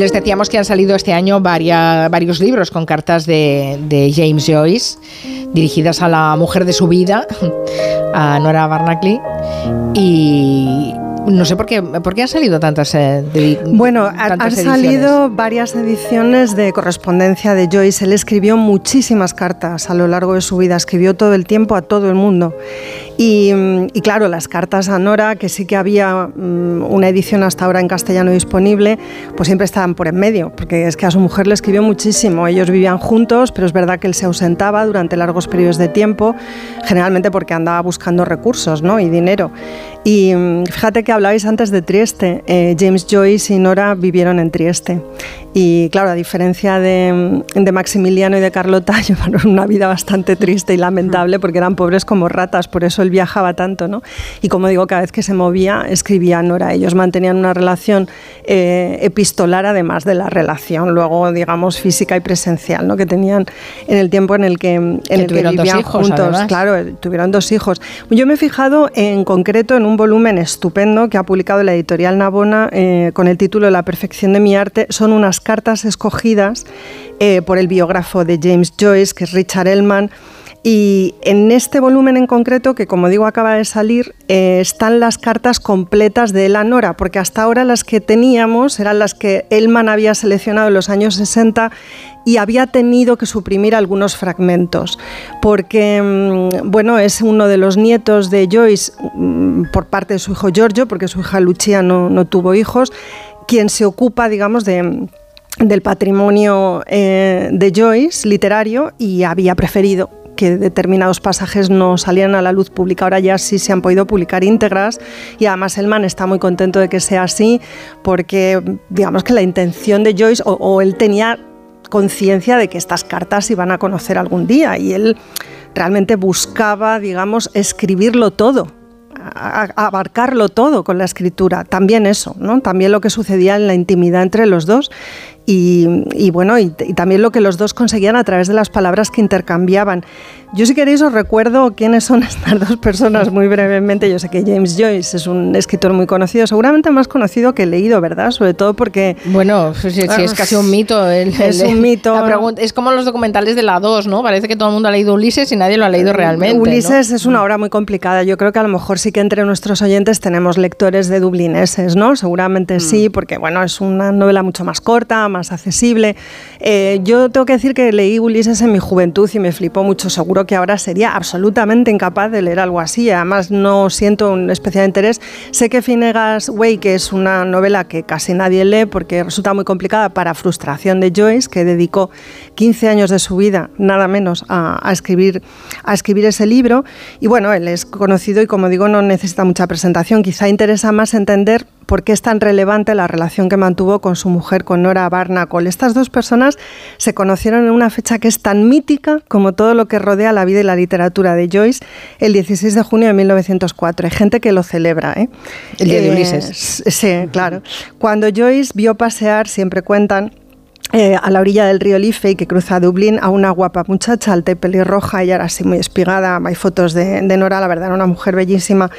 Les decíamos que han salido este año varios libros con cartas de, de, James Joyce, dirigidas a la mujer de su vida, a Nora Barnacle. Y, no sé por qué, por qué han salido tantas. Eh, de, bueno, tantas han salido varias ediciones de correspondencia de Joyce. Él escribió muchísimas cartas a lo largo de su vida, escribió todo el tiempo a todo el mundo. Y, y claro, las cartas a Nora, que sí que había um, una edición hasta ahora en castellano disponible, pues siempre estaban por en medio, porque es que a su mujer le escribió muchísimo. Ellos vivían juntos, pero es verdad que él se ausentaba durante largos periodos de tiempo, generalmente porque andaba buscando recursos ¿no? y dinero. Y fíjate que hablabais antes de Trieste. Eh, James Joyce y Nora vivieron en Trieste. Y claro, a diferencia de, de, Maximiliano y de Carlota, llevaron una vida bastante triste y lamentable porque eran pobres como ratas. Por eso él él viajaba tanto, ¿no? Y como digo, cada vez que se movía, escribía Nora. Ellos mantenían una relación eh, epistolar, además de la relación, luego, digamos, física y presencial, ¿no? Que tenían en el tiempo en el que, en el que vivían juntos. Claro, tuvieron dos hijos. Yo me he fijado en concreto en un volumen estupendo que ha publicado la editorial Navona eh, con el título La perfección de mi arte. Son unas cartas escogidas eh, por el biógrafo de James Joyce, que es Richard Ellman. Y en este volumen en concreto, que como digo acaba de salir, eh, están las cartas completas de Ella Nora, porque hasta ahora las que teníamos eran las que Elman había seleccionado en los años 60 y había tenido que suprimir algunos fragmentos, porque mm, bueno, es uno de los nietos de Joyce mm, por parte de su hijo Giorgio, porque su hija Lucia no, tuvo hijos, quien se ocupa, digamos, de del patrimonio eh, de Joyce literario y había preferido que determinados pasajes no salieran a la luz pública. Ahora ya sí se han podido publicar íntegras y además Elman está muy contento de que sea así porque digamos que la intención de Joyce o, él tenía conciencia de que estas cartas iban a conocer algún día y él realmente buscaba, digamos, escribirlo todo abarcarlo todo con la escritura. También eso, ¿no? También lo que sucedía en la intimidad entre los dos y, bueno, y, también lo que los dos conseguían a través de las palabras que intercambiaban. Yo si queréis os recuerdo quiénes son estas dos personas muy brevemente. Yo sé que James Joyce es un escritor muy conocido, seguramente más conocido que leído, ¿verdad? Sobre todo porque... Bueno, es casi un mito. es un mito. es como los documentales de la 2, ¿no? Parece que todo el mundo ha leído Ulises y nadie lo ha leído realmente. Ulises es una obra muy complicada. Yo creo que a lo mejor sí que entre nuestros oyentes tenemos lectores de dublineses, ¿no? Seguramente mm. sí, porque bueno, es una novela mucho más corta, más accesible. Eh, yo tengo que decir que leí Ulises en mi juventud y me flipó mucho. Seguro que ahora sería absolutamente incapaz de leer algo así. Además, no siento un especial interés. Sé que Finnegan's Way, que es una novela que casi nadie lee porque resulta muy complicada para frustración de Joyce, que dedicó 15 años de su vida, nada menos, a, escribir, a escribir ese libro. Y bueno, él es conocido y, como digo, no necesita mucha presentación. Quizá interesa más entender por qué es tan relevante la relación que mantuvo con su mujer, con Nora Barnacle. Estas dos personas se conocieron en una fecha que es tan mítica como todo lo que rodea la vida y la literatura de Joyce, el 16 de junio de 1904. Hay gente que lo celebra. ¿eh? El día de eh, Ulises. Sí, claro. Cuando Joyce vio pasear, siempre cuentan, eh, a la orilla del río Liffey, que cruza Dublín, a una guapa muchacha, alta y pelirroja, ella era así muy espigada, hay fotos de, de Nora, la verdad, era una mujer bellísima,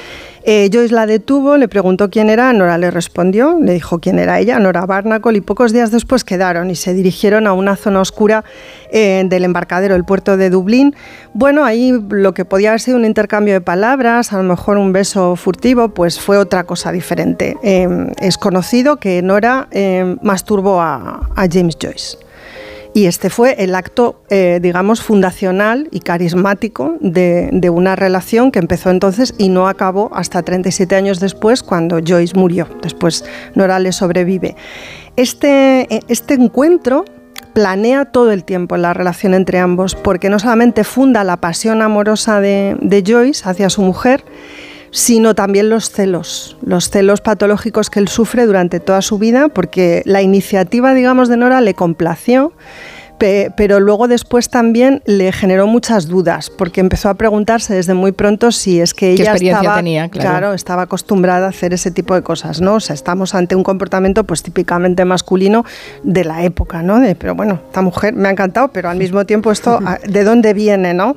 eh, Joyce la detuvo, le preguntó quién era, Nora le respondió, le dijo quién era ella, Nora Barnacle, y pocos días después quedaron y se dirigieron a una zona oscura eh, del embarcadero, el puerto de Dublín. Bueno, ahí lo que podía haber sido un intercambio de palabras, a lo mejor un beso furtivo, pues fue otra cosa diferente. Eh, es conocido que Nora masturbó a James Joyce. Y este fue el acto, eh, digamos, fundacional y carismático de, una relación que empezó entonces y no acabó hasta 37 años después, cuando Joyce murió. Después Nora le sobrevive. Este, este encuentro planea todo el tiempo la relación entre ambos, porque no solamente funda la pasión amorosa de Joyce hacia su mujer, sino también los celos, los celos patológicos que él sufre durante toda su vida, porque la iniciativa, digamos, de Nora le complació, pero luego después también le generó muchas dudas, porque empezó a preguntarse desde muy pronto si es que ella estaba, tenía, claro. estaba acostumbrada a hacer ese tipo de cosas, ¿no? O sea, estamos ante un comportamiento pues típicamente masculino de la época, ¿no? De, pero bueno, esta mujer me ha encantado, pero al mismo tiempo esto, ¿de dónde viene, no?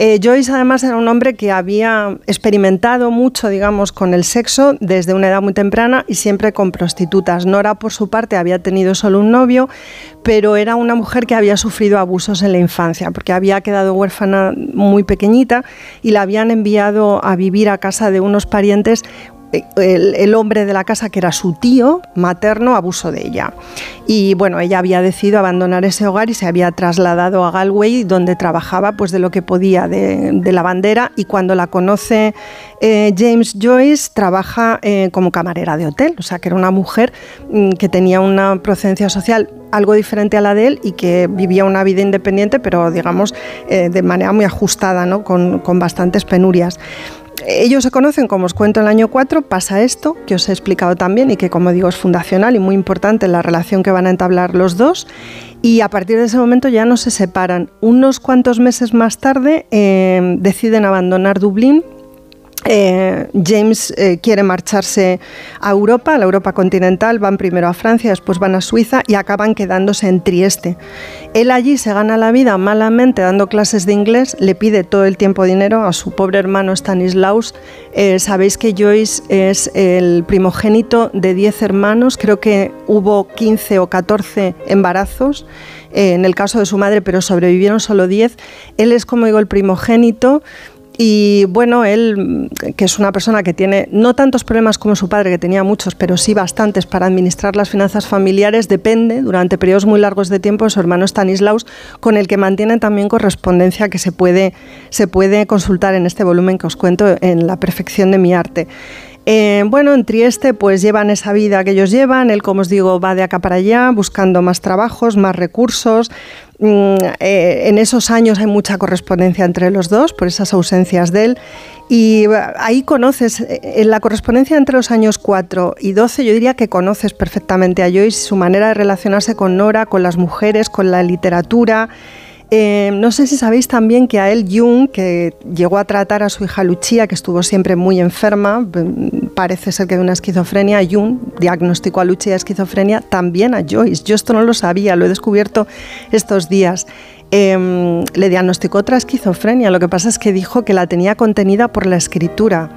Eh, Joyce además era un hombre que había experimentado mucho, digamos, con el sexo desde una edad muy temprana y siempre con prostitutas. Nora, por su parte, había tenido solo un novio, pero era una mujer que había sufrido abusos en la infancia, porque había quedado huérfana muy pequeñita y la habían enviado a vivir a casa de unos parientes el, hombre de la casa, que era su tío materno, abusó de ella. Y bueno, ella había decidido abandonar ese hogar y se había trasladado a Galway, donde trabajaba pues de lo que podía de, la bandera. Y cuando la conoce eh, James Joyce, trabaja eh, como camarera de hotel, o sea que era una mujer mm, que tenía una procedencia social algo diferente a la de él y que vivía una vida independiente, pero digamos eh, de manera muy ajustada, ¿no? con, con bastantes penurias. Ellos se conocen, como os cuento, en el año 4, pasa esto, que os he explicado también y que, como digo, es fundacional y muy importante en la relación que van a entablar los dos. Y a partir de ese momento ya no se separan. Unos cuantos meses más tarde eh, deciden abandonar Dublín eh, James eh, quiere marcharse a Europa, a la Europa continental, van primero a Francia, después van a Suiza y acaban quedándose en Trieste. Él allí se gana la vida malamente dando clases de inglés, le pide todo el tiempo dinero a su pobre hermano Stanislaus. Eh, sabéis que Joyce es el primogénito de 10 hermanos, creo que hubo 15 o 14 embarazos en el caso de su madre, pero sobrevivieron solo 10. Él es, como digo, el primogénito. Y bueno, él, que es una persona que tiene no tantos problemas como su padre, que tenía muchos, pero sí bastantes para administrar las finanzas familiares, depende durante periodos muy largos de tiempo de su hermano Stanislaus, con el que mantiene también correspondencia que se puede, se puede consultar en este volumen que os cuento en La perfección de mi arte. Eh, bueno, en Trieste pues llevan esa vida que ellos llevan, él como os digo va de acá para allá buscando más trabajos, más recursos, mm, eh, en esos años hay mucha correspondencia entre los dos por esas ausencias de él. Y ahí conoces, eh, en la correspondencia entre los años 4 y 12 yo diría que conoces perfectamente a Joyce, su manera de relacionarse con Nora, con las mujeres, con la literatura. Eh, no sé si sabéis también que a él Jung, que llegó a tratar a su hija Lucia, que estuvo siempre muy enferma, mm, parece ser que de una esquizofrenia, Jung diagnosticó a Lucia de esquizofrenia, también a Joyce. Yo esto no lo sabía, lo he descubierto estos días. Em, le diagnosticó otra esquizofrenia, lo que pasa es que dijo que la tenía contenida por la escritura.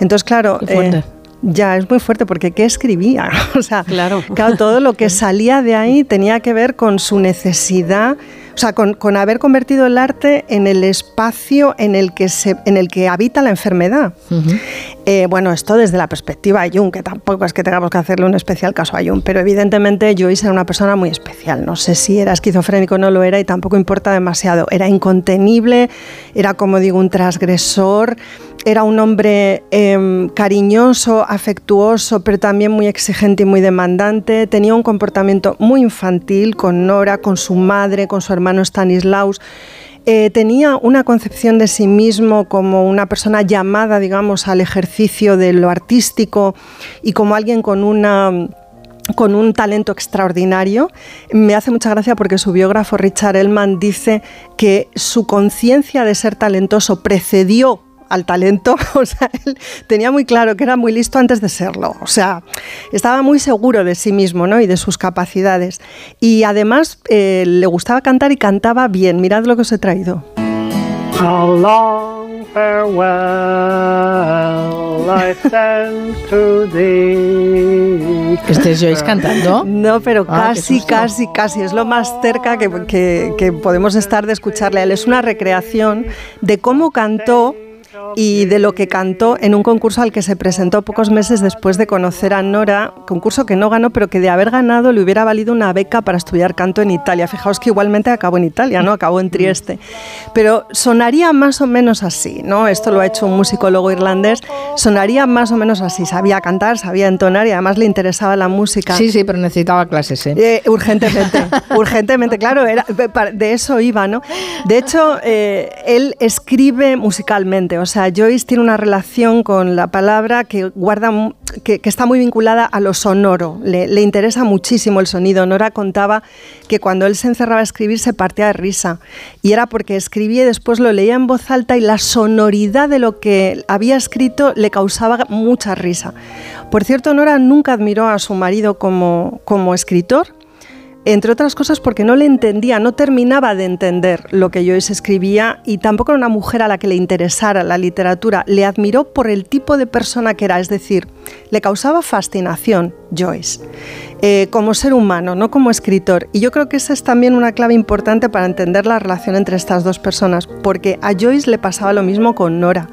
Entonces, claro... Eh, ya, es muy fuerte porque ¿qué escribía? o sea, claro. claro, todo lo que salía de ahí tenía que ver con su necesidad sea, con, haber convertido el arte en el espacio en el que, se, en el que habita la enfermedad. Eh, bueno, esto desde la perspectiva de Jung, que tampoco es que tengamos que hacerle un especial caso a Jung, pero evidentemente Joyce era una persona muy especial. No sé si era esquizofrénico o no lo era y tampoco importa demasiado. Era incontenible, era como digo un transgresor era un hombre em, cariñoso, afectuoso, pero también muy exigente y muy demandante. Tenía un comportamiento muy infantil con Nora, con su madre, con su hermano Stanislaus. Eh, tenía una concepción de sí mismo como una persona llamada, digamos, al ejercicio de lo artístico y como alguien con un talento extraordinario. Me hace mucha gracia porque su biógrafo Richard Ellman dice que su conciencia de ser talentoso precedió al talento, o sea, él tenía muy claro que era muy listo antes de serlo, o sea, estaba muy seguro de sí mismo ¿no? y de sus capacidades. Y además eh, le gustaba cantar y cantaba bien, mirad lo que os he traído. How long farewell I send to thee. ¿Este es Joyce cantando? No, pero ah, casi, casi, casi. Es lo más cerca que, que, que podemos estar de escucharle a él. Es una recreación de cómo cantó y de lo que cantó en un concurso al que se presentó pocos meses después de conocer a Nora, concurso que no ganó, pero que de haber ganado le hubiera valido una beca para estudiar canto en Italia. Fijaos que igualmente acabó en Italia, ¿no? Acabó en Trieste. Pero sonaría más o menos así, ¿no? Esto lo ha hecho un musicólogo irlandés. Sonaría más o menos así. Sabía cantar, sabía entonar y además le interesaba la música. Sí, sí, pero necesitaba clases, ¿eh? eh urgentemente, urgentemente, claro, era, de eso iba, ¿no? De hecho, eh, él escribe musicalmente, o sea, Joyce tiene una relación con la palabra que guarda que, está muy vinculada a lo sonoro. Le, interesa muchísimo el sonido. Nora contaba que cuando él se encerraba a escribir se partía de risa y era porque escribía y después lo leía en voz alta y la sonoridad de lo que había escrito le causaba mucha risa. Por cierto, Nora nunca admiró a su marido como, como escritor entre otras cosas porque no le entendía, no terminaba de entender lo que Joyce escribía y tampoco era una mujer a la que le interesara la literatura. Le admiró por el tipo de persona que era, es decir, le causaba fascinación Joyce eh, como ser humano, no como escritor. Y yo creo que esa es también una clave importante para entender la relación entre estas dos personas, porque a Joyce le pasaba lo mismo con Nora.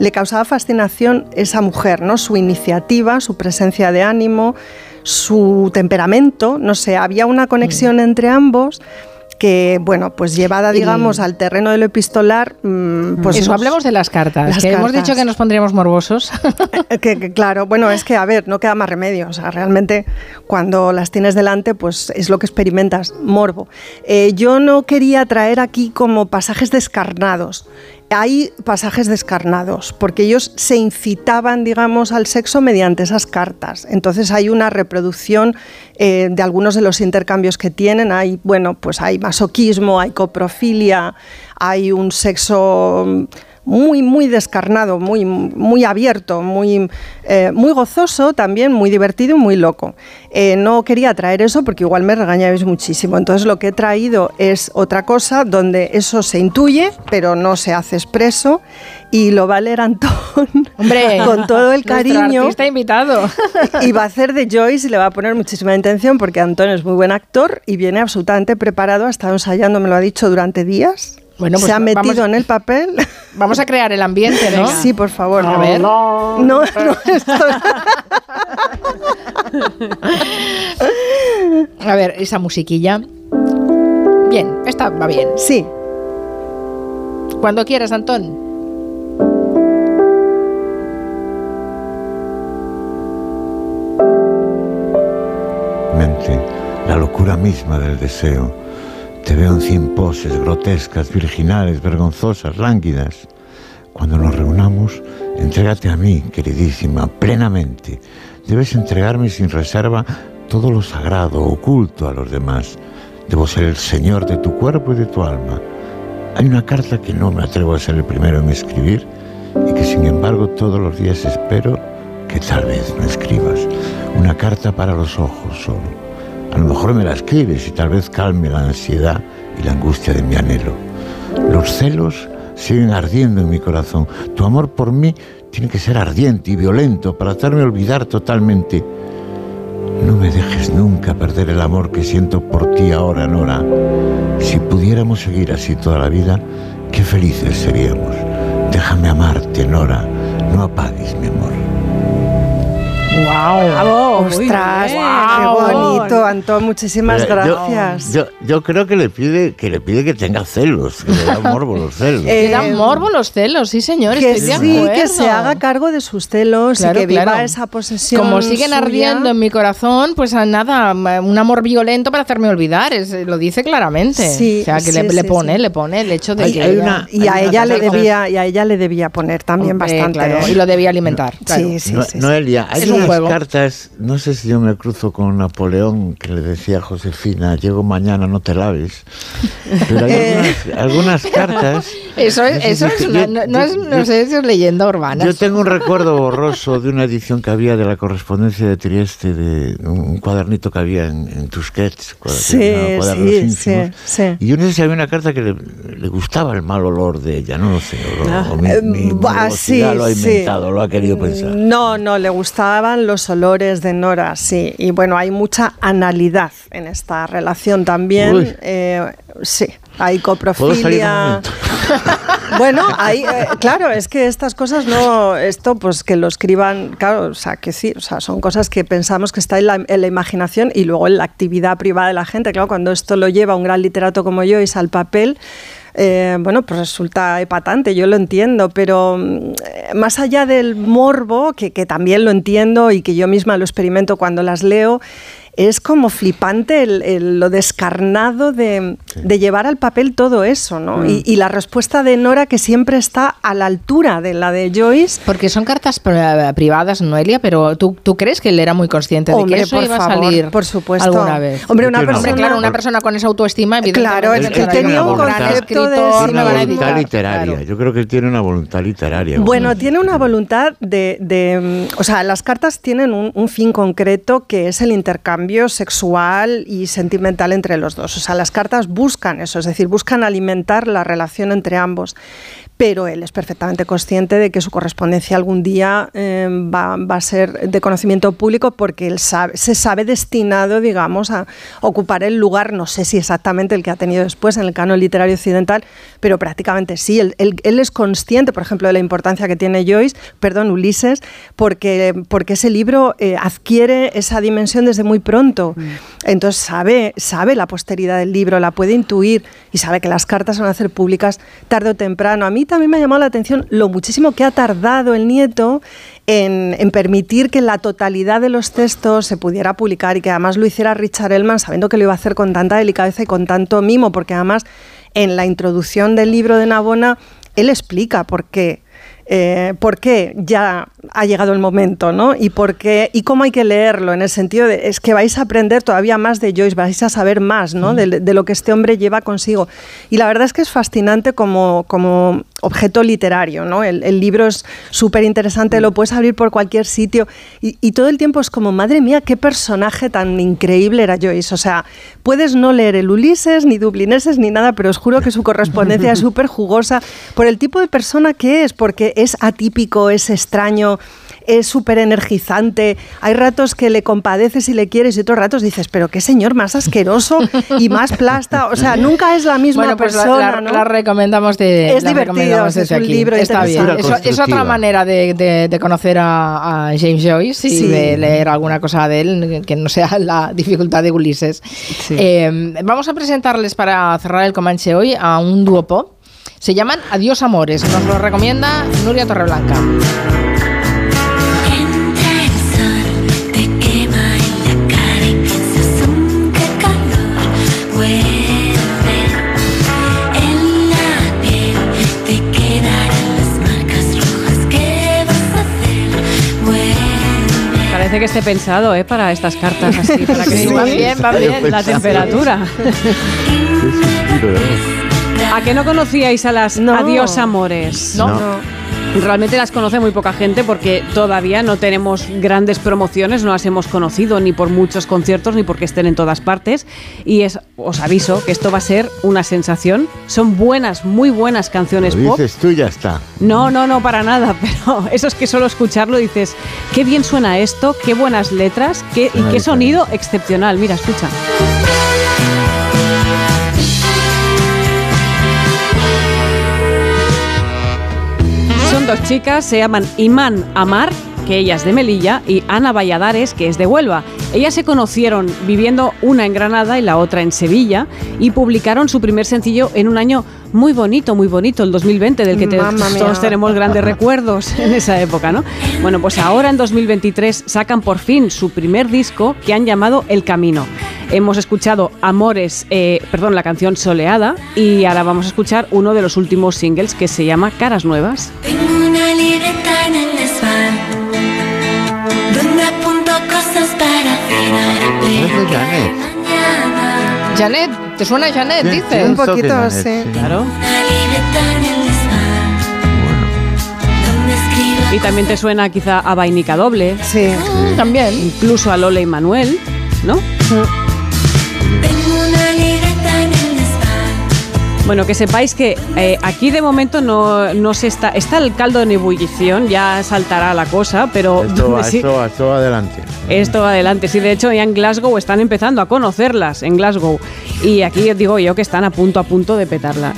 Le causaba fascinación esa mujer, ¿no? su iniciativa, su presencia de ánimo su temperamento, no sé, había una conexión mm. entre ambos que, bueno, pues llevada, digamos, al terreno de lo epistolar, mm, pues... Eso, hablemos de las cartas, que hemos dicho que nos pondríamos morbosos. Eh, que, claro, bueno, es que, a ver, no queda más remedio, o sea, realmente cuando las tienes delante, pues es lo que experimentas, morbo. Eh, yo no quería traer aquí como pasajes descarnados, hay pasajes descarnados, porque ellos se incitaban, digamos, al sexo mediante esas cartas. Entonces hay una reproducción eh, de algunos de los intercambios que tienen. Hay, bueno, pues hay masoquismo, hay coprofilia, hay un sexo muy, muy descarnado, muy, muy abierto, muy, eh, muy gozoso también, muy divertido y muy loco. Eh, no quería traer eso porque igual me regañáis muchísimo. Entonces lo que he traído es otra cosa donde eso se intuye, pero no se hace expreso y lo va a leer Antón Hombre, con todo el cariño. Está invitado. Y va a hacer de Joyce y le va a poner muchísima intención porque Antón es muy buen actor y viene absolutamente preparado, ha estado ensayando, me lo ha dicho, durante días. Bueno, pues se ha metido vamos- en el papel. Vamos a crear el ambiente, ¿no? Sí, por favor. A ver. No, no, esto- A ver, esa musiquilla. Bien, esta va bien. Sí. Cuando quieras, Antón. mente, la locura misma del deseo. Te veo en cien poses grotescas, virginales, vergonzosas, lánguidas. Cuando nos reunamos, entrégate a mí, queridísima, plenamente. Debes entregarme sin reserva todo lo sagrado, oculto a los demás. Debo ser el señor de tu cuerpo y de tu alma. Hay una carta que no me atrevo a ser el primero en escribir y que sin embargo todos los días espero que tal vez no escribas. Una carta para los ojos solo. A lo mejor me la escribes y tal vez calme la ansiedad y la angustia de mi anhelo. Los celos siguen ardiendo en mi corazón. Tu amor por mí tiene que ser ardiente y violento para hacerme olvidar totalmente. No me dejes nunca perder el amor que siento por ti ahora, Nora. Si pudiéramos seguir así toda la vida, qué felices seríamos. Déjame amarte, Nora. No apagues mi amor. ¡Wow! ¡Ostras! ¡Qué bonito, Antón! Muchísimas yo- gracias. Yo, yo creo que le pide que le pide que tenga celos, que le da morbo los celos. Le dan morbo los celos, sí, señor. que sí, acuerdo. que se haga cargo de sus celos Claro, y que viva claro. esa posesión. Como siguen suya. ardiendo en mi corazón, pues a nada, un amor violento para hacerme olvidar, es- lo dice claramente. Sí, o sea, que sí, le, le sí, pone, sí. le pone el hecho de que hay ella- una- y a ella le debía y a ella le debía poner también Hombre, bastante claro, ¿eh? y lo debía alimentar. claro. sí sí No- sí, sí. Noelia, hay Es un unas juego. cartas, no sé si yo me cruzo con Napoleón, que le decía a Josefina, llego mañana, no te laves. Pero hay Eh. algunas, algunas cartas... Eso es, no sé eso si- es una- yo- no, no es, yo- no sé, eso es leyenda urbana. Yo tengo un recuerdo borroso de una edición que había de la correspondencia de Trieste, de un, cuadernito que había en, en Tusquets, Sí, llamaba Cuadernos sí, Íntimos. sí, sí. Y yo no sé si había una carta que le, le gustaba el mal olor de ella, no lo sé. O, Ah, o mi, eh, mi morbosidad sí, lo ha inventado, lo ha querido pensar. No, no, le los olores de Nora, sí. Y bueno, hay mucha analidad en esta relación también. Eh, sí, hay ¿Puedo salir un coprofilia. Bueno, hay, eh, claro, es que estas cosas no, esto pues que lo escriban, claro, o sea, que sí, o sea, son cosas que pensamos que está en la, en la imaginación y luego en la actividad privada de la gente, claro, cuando esto lo lleva un gran literato como yo y al papel, eh, bueno, pues resulta epatante, yo lo entiendo, pero mm, eh, más allá del morbo, que, que también lo entiendo y que yo misma lo experimento cuando las leo, es como flipante el- el- lo descarnado de, de llevar al papel todo eso, ¿no? Mm. Y, y la respuesta de Nora que siempre está a la altura de la de Joyce. Porque son cartas pri- privadas, Noelia, pero ¿tú, tú crees que él era muy consciente de Hombre, que eso por iba a favor, salir por supuesto. alguna vez? Hombre, una Hombre, persona- claro, una persona con esa autoestima, evidentemente, Claro, él- tenía un concepto de sí Una a voluntad literaria. Yo creo que él tiene una voluntad literaria. Bueno, tiene una voluntad de, de, mm, O sea, las cartas tienen un, un fin concreto que es el intercambio sexual y sentimental entre los dos. O sea, las cartas buscan eso, es decir, buscan alimentar la relación entre ambos. Pero él es perfectamente consciente de que su correspondencia algún día eh, va, va a ser de conocimiento público porque él sabe, se sabe destinado, digamos, a ocupar el lugar, no sé si exactamente el que ha tenido después en el canon literario occidental, pero prácticamente sí. Él, él- él es consciente, por ejemplo, de la importancia que tiene Joyce, perdón, Ulises, porque, porque ese libro eh, adquiere esa dimensión desde muy pronto. Entonces sabe, sabe la posteridad del libro, la puede intuir y sabe que las cartas van a hacer públicas tarde o temprano. A mí también me ha llamado la atención lo muchísimo que ha tardado el nieto en, en permitir que la totalidad de los textos se pudiera publicar y que además lo hiciera Richard Ellman sabiendo que lo iba a hacer con tanta delicadeza y con tanto mimo, porque además en la introducción del libro de Navona él explica por qué. eh, por qué ya ha llegado el momento, ¿no? Y por qué y cómo hay que leerlo en el sentido de es que vais a aprender todavía más de Joyce, vais a saber más, ¿no? De, de lo que este hombre lleva consigo. Y la verdad es que es fascinante como, como objeto literario, ¿no? El, libro es súper interesante, lo puedes abrir por cualquier sitio y, y, todo el tiempo es como, madre mía, qué personaje tan increíble era Joyce. O sea, puedes no leer el Ulises, ni Dublineses, ni nada, pero os juro que su correspondencia es súper jugosa por el tipo de persona que es, porque es atípico, es extraño es súper energizante. Hay ratos que le compadeces y le quieres y otros ratos dices, pero qué señor más asqueroso y más plasta. O sea, nunca es la misma pues persona. La, la, recomendamos de Es divertido, es un libro Está bien. Es, otra manera de, conocer a, James Joyce y de leer alguna cosa de él que no sea la dificultad de Ulises. Eh, vamos a presentarles para cerrar el Comanche hoy a un dúo pop. Se llaman Adiós Amores. Nos lo recomienda Nuria Torreblanca. Que esté pensado ¿eh? para estas cartas así, para que va bien, va bien la temperatura. ¿A que no conocíais a las Adiós Amores? no. no. Realmente las conoce muy poca gente porque todavía no tenemos grandes promociones, no las hemos conocido ni por muchos conciertos ni porque estén en todas partes. Y es, os aviso que esto va a ser una sensación. Son buenas, muy buenas canciones Lo pop. Dices tú ya está. No, no, no, para nada. Pero eso es que solo escucharlo dices, qué bien suena esto, qué buenas letras qué, y qué sonido excepcional. Mira, escucha. Dos chicas, se llaman Imán Amar, que ella es de Melilla, y Ana Valladares, que es de Huelva. Ellas se conocieron viviendo una en Granada y la otra en Sevilla y publicaron su primer sencillo en un año muy bonito, muy bonito, el 2020, del que todos tenemos grandes recuerdos en esa época, ¿no? Bueno, pues ahora en 2023 sacan por fin su primer disco que han llamado El Camino. Hemos escuchado Amores, eh, perdón, la canción Soleada y ahora vamos a escuchar uno de los últimos singles que se llama Caras Nuevas. Tengo una libreta en el desván, donde apunto cosas para cenar. Janet. Janet, ¿te suena Janet? Dice. Un poquito, sí. Claro. Y también te suena quizá a Vainica Doble. Sí, también. Incluso a Lola y Manuel, ¿no? Bueno, que sepáis que eh, aquí de momento no, no, se está. Está el caldo en ebullición, ya saltará la cosa, pero. Esto va, esto, adelante. Esto va adelante. Sí, de hecho, ya en Glasgow están empezando a conocerlas, en Glasgow. Y aquí digo yo que están a punto a punto de petarla.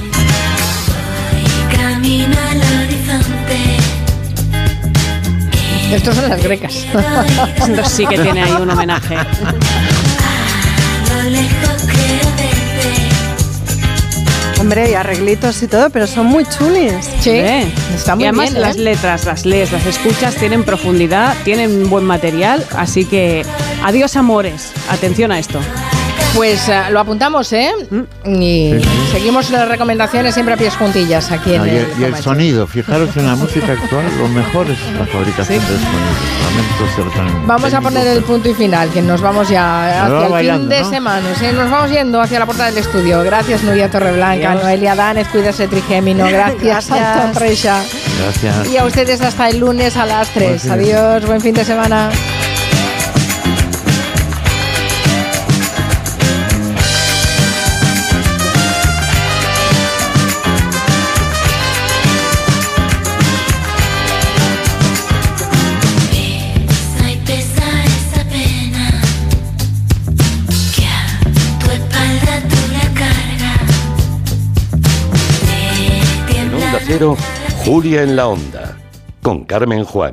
Estos son las grecas. sí que tiene ahí un homenaje. Hombre, hay arreglitos y todo, pero son muy chulis. Sí, está muy y además bien, las ¿eh? letras, las lees, las escuchas, tienen profundidad, tienen buen material, así que adiós amores, atención a esto. Pues uh, lo apuntamos, ¿eh? Mm. Y Sí, sí. seguimos las recomendaciones siempre a pies juntillas aquí en y, el, el, y el Comanche. sonido, fijaros en la música actual, lo mejor es la fabricación del sonido. Vamos a poner el punto y final, que nos vamos ya va hacia el bailando, fin de ¿no? semana. Sí, nos vamos yendo hacia la puerta del estudio. Gracias, Nuria Torreblanca, Adiós. Noelia Danez, cuídese Trigémino. Gracias, Gracias. Reixa. Gracias. Y a ustedes hasta el lunes a las 3. Buen fin de Adiós, buen fin de semana. Julia en la Onda, con Carmen Juan.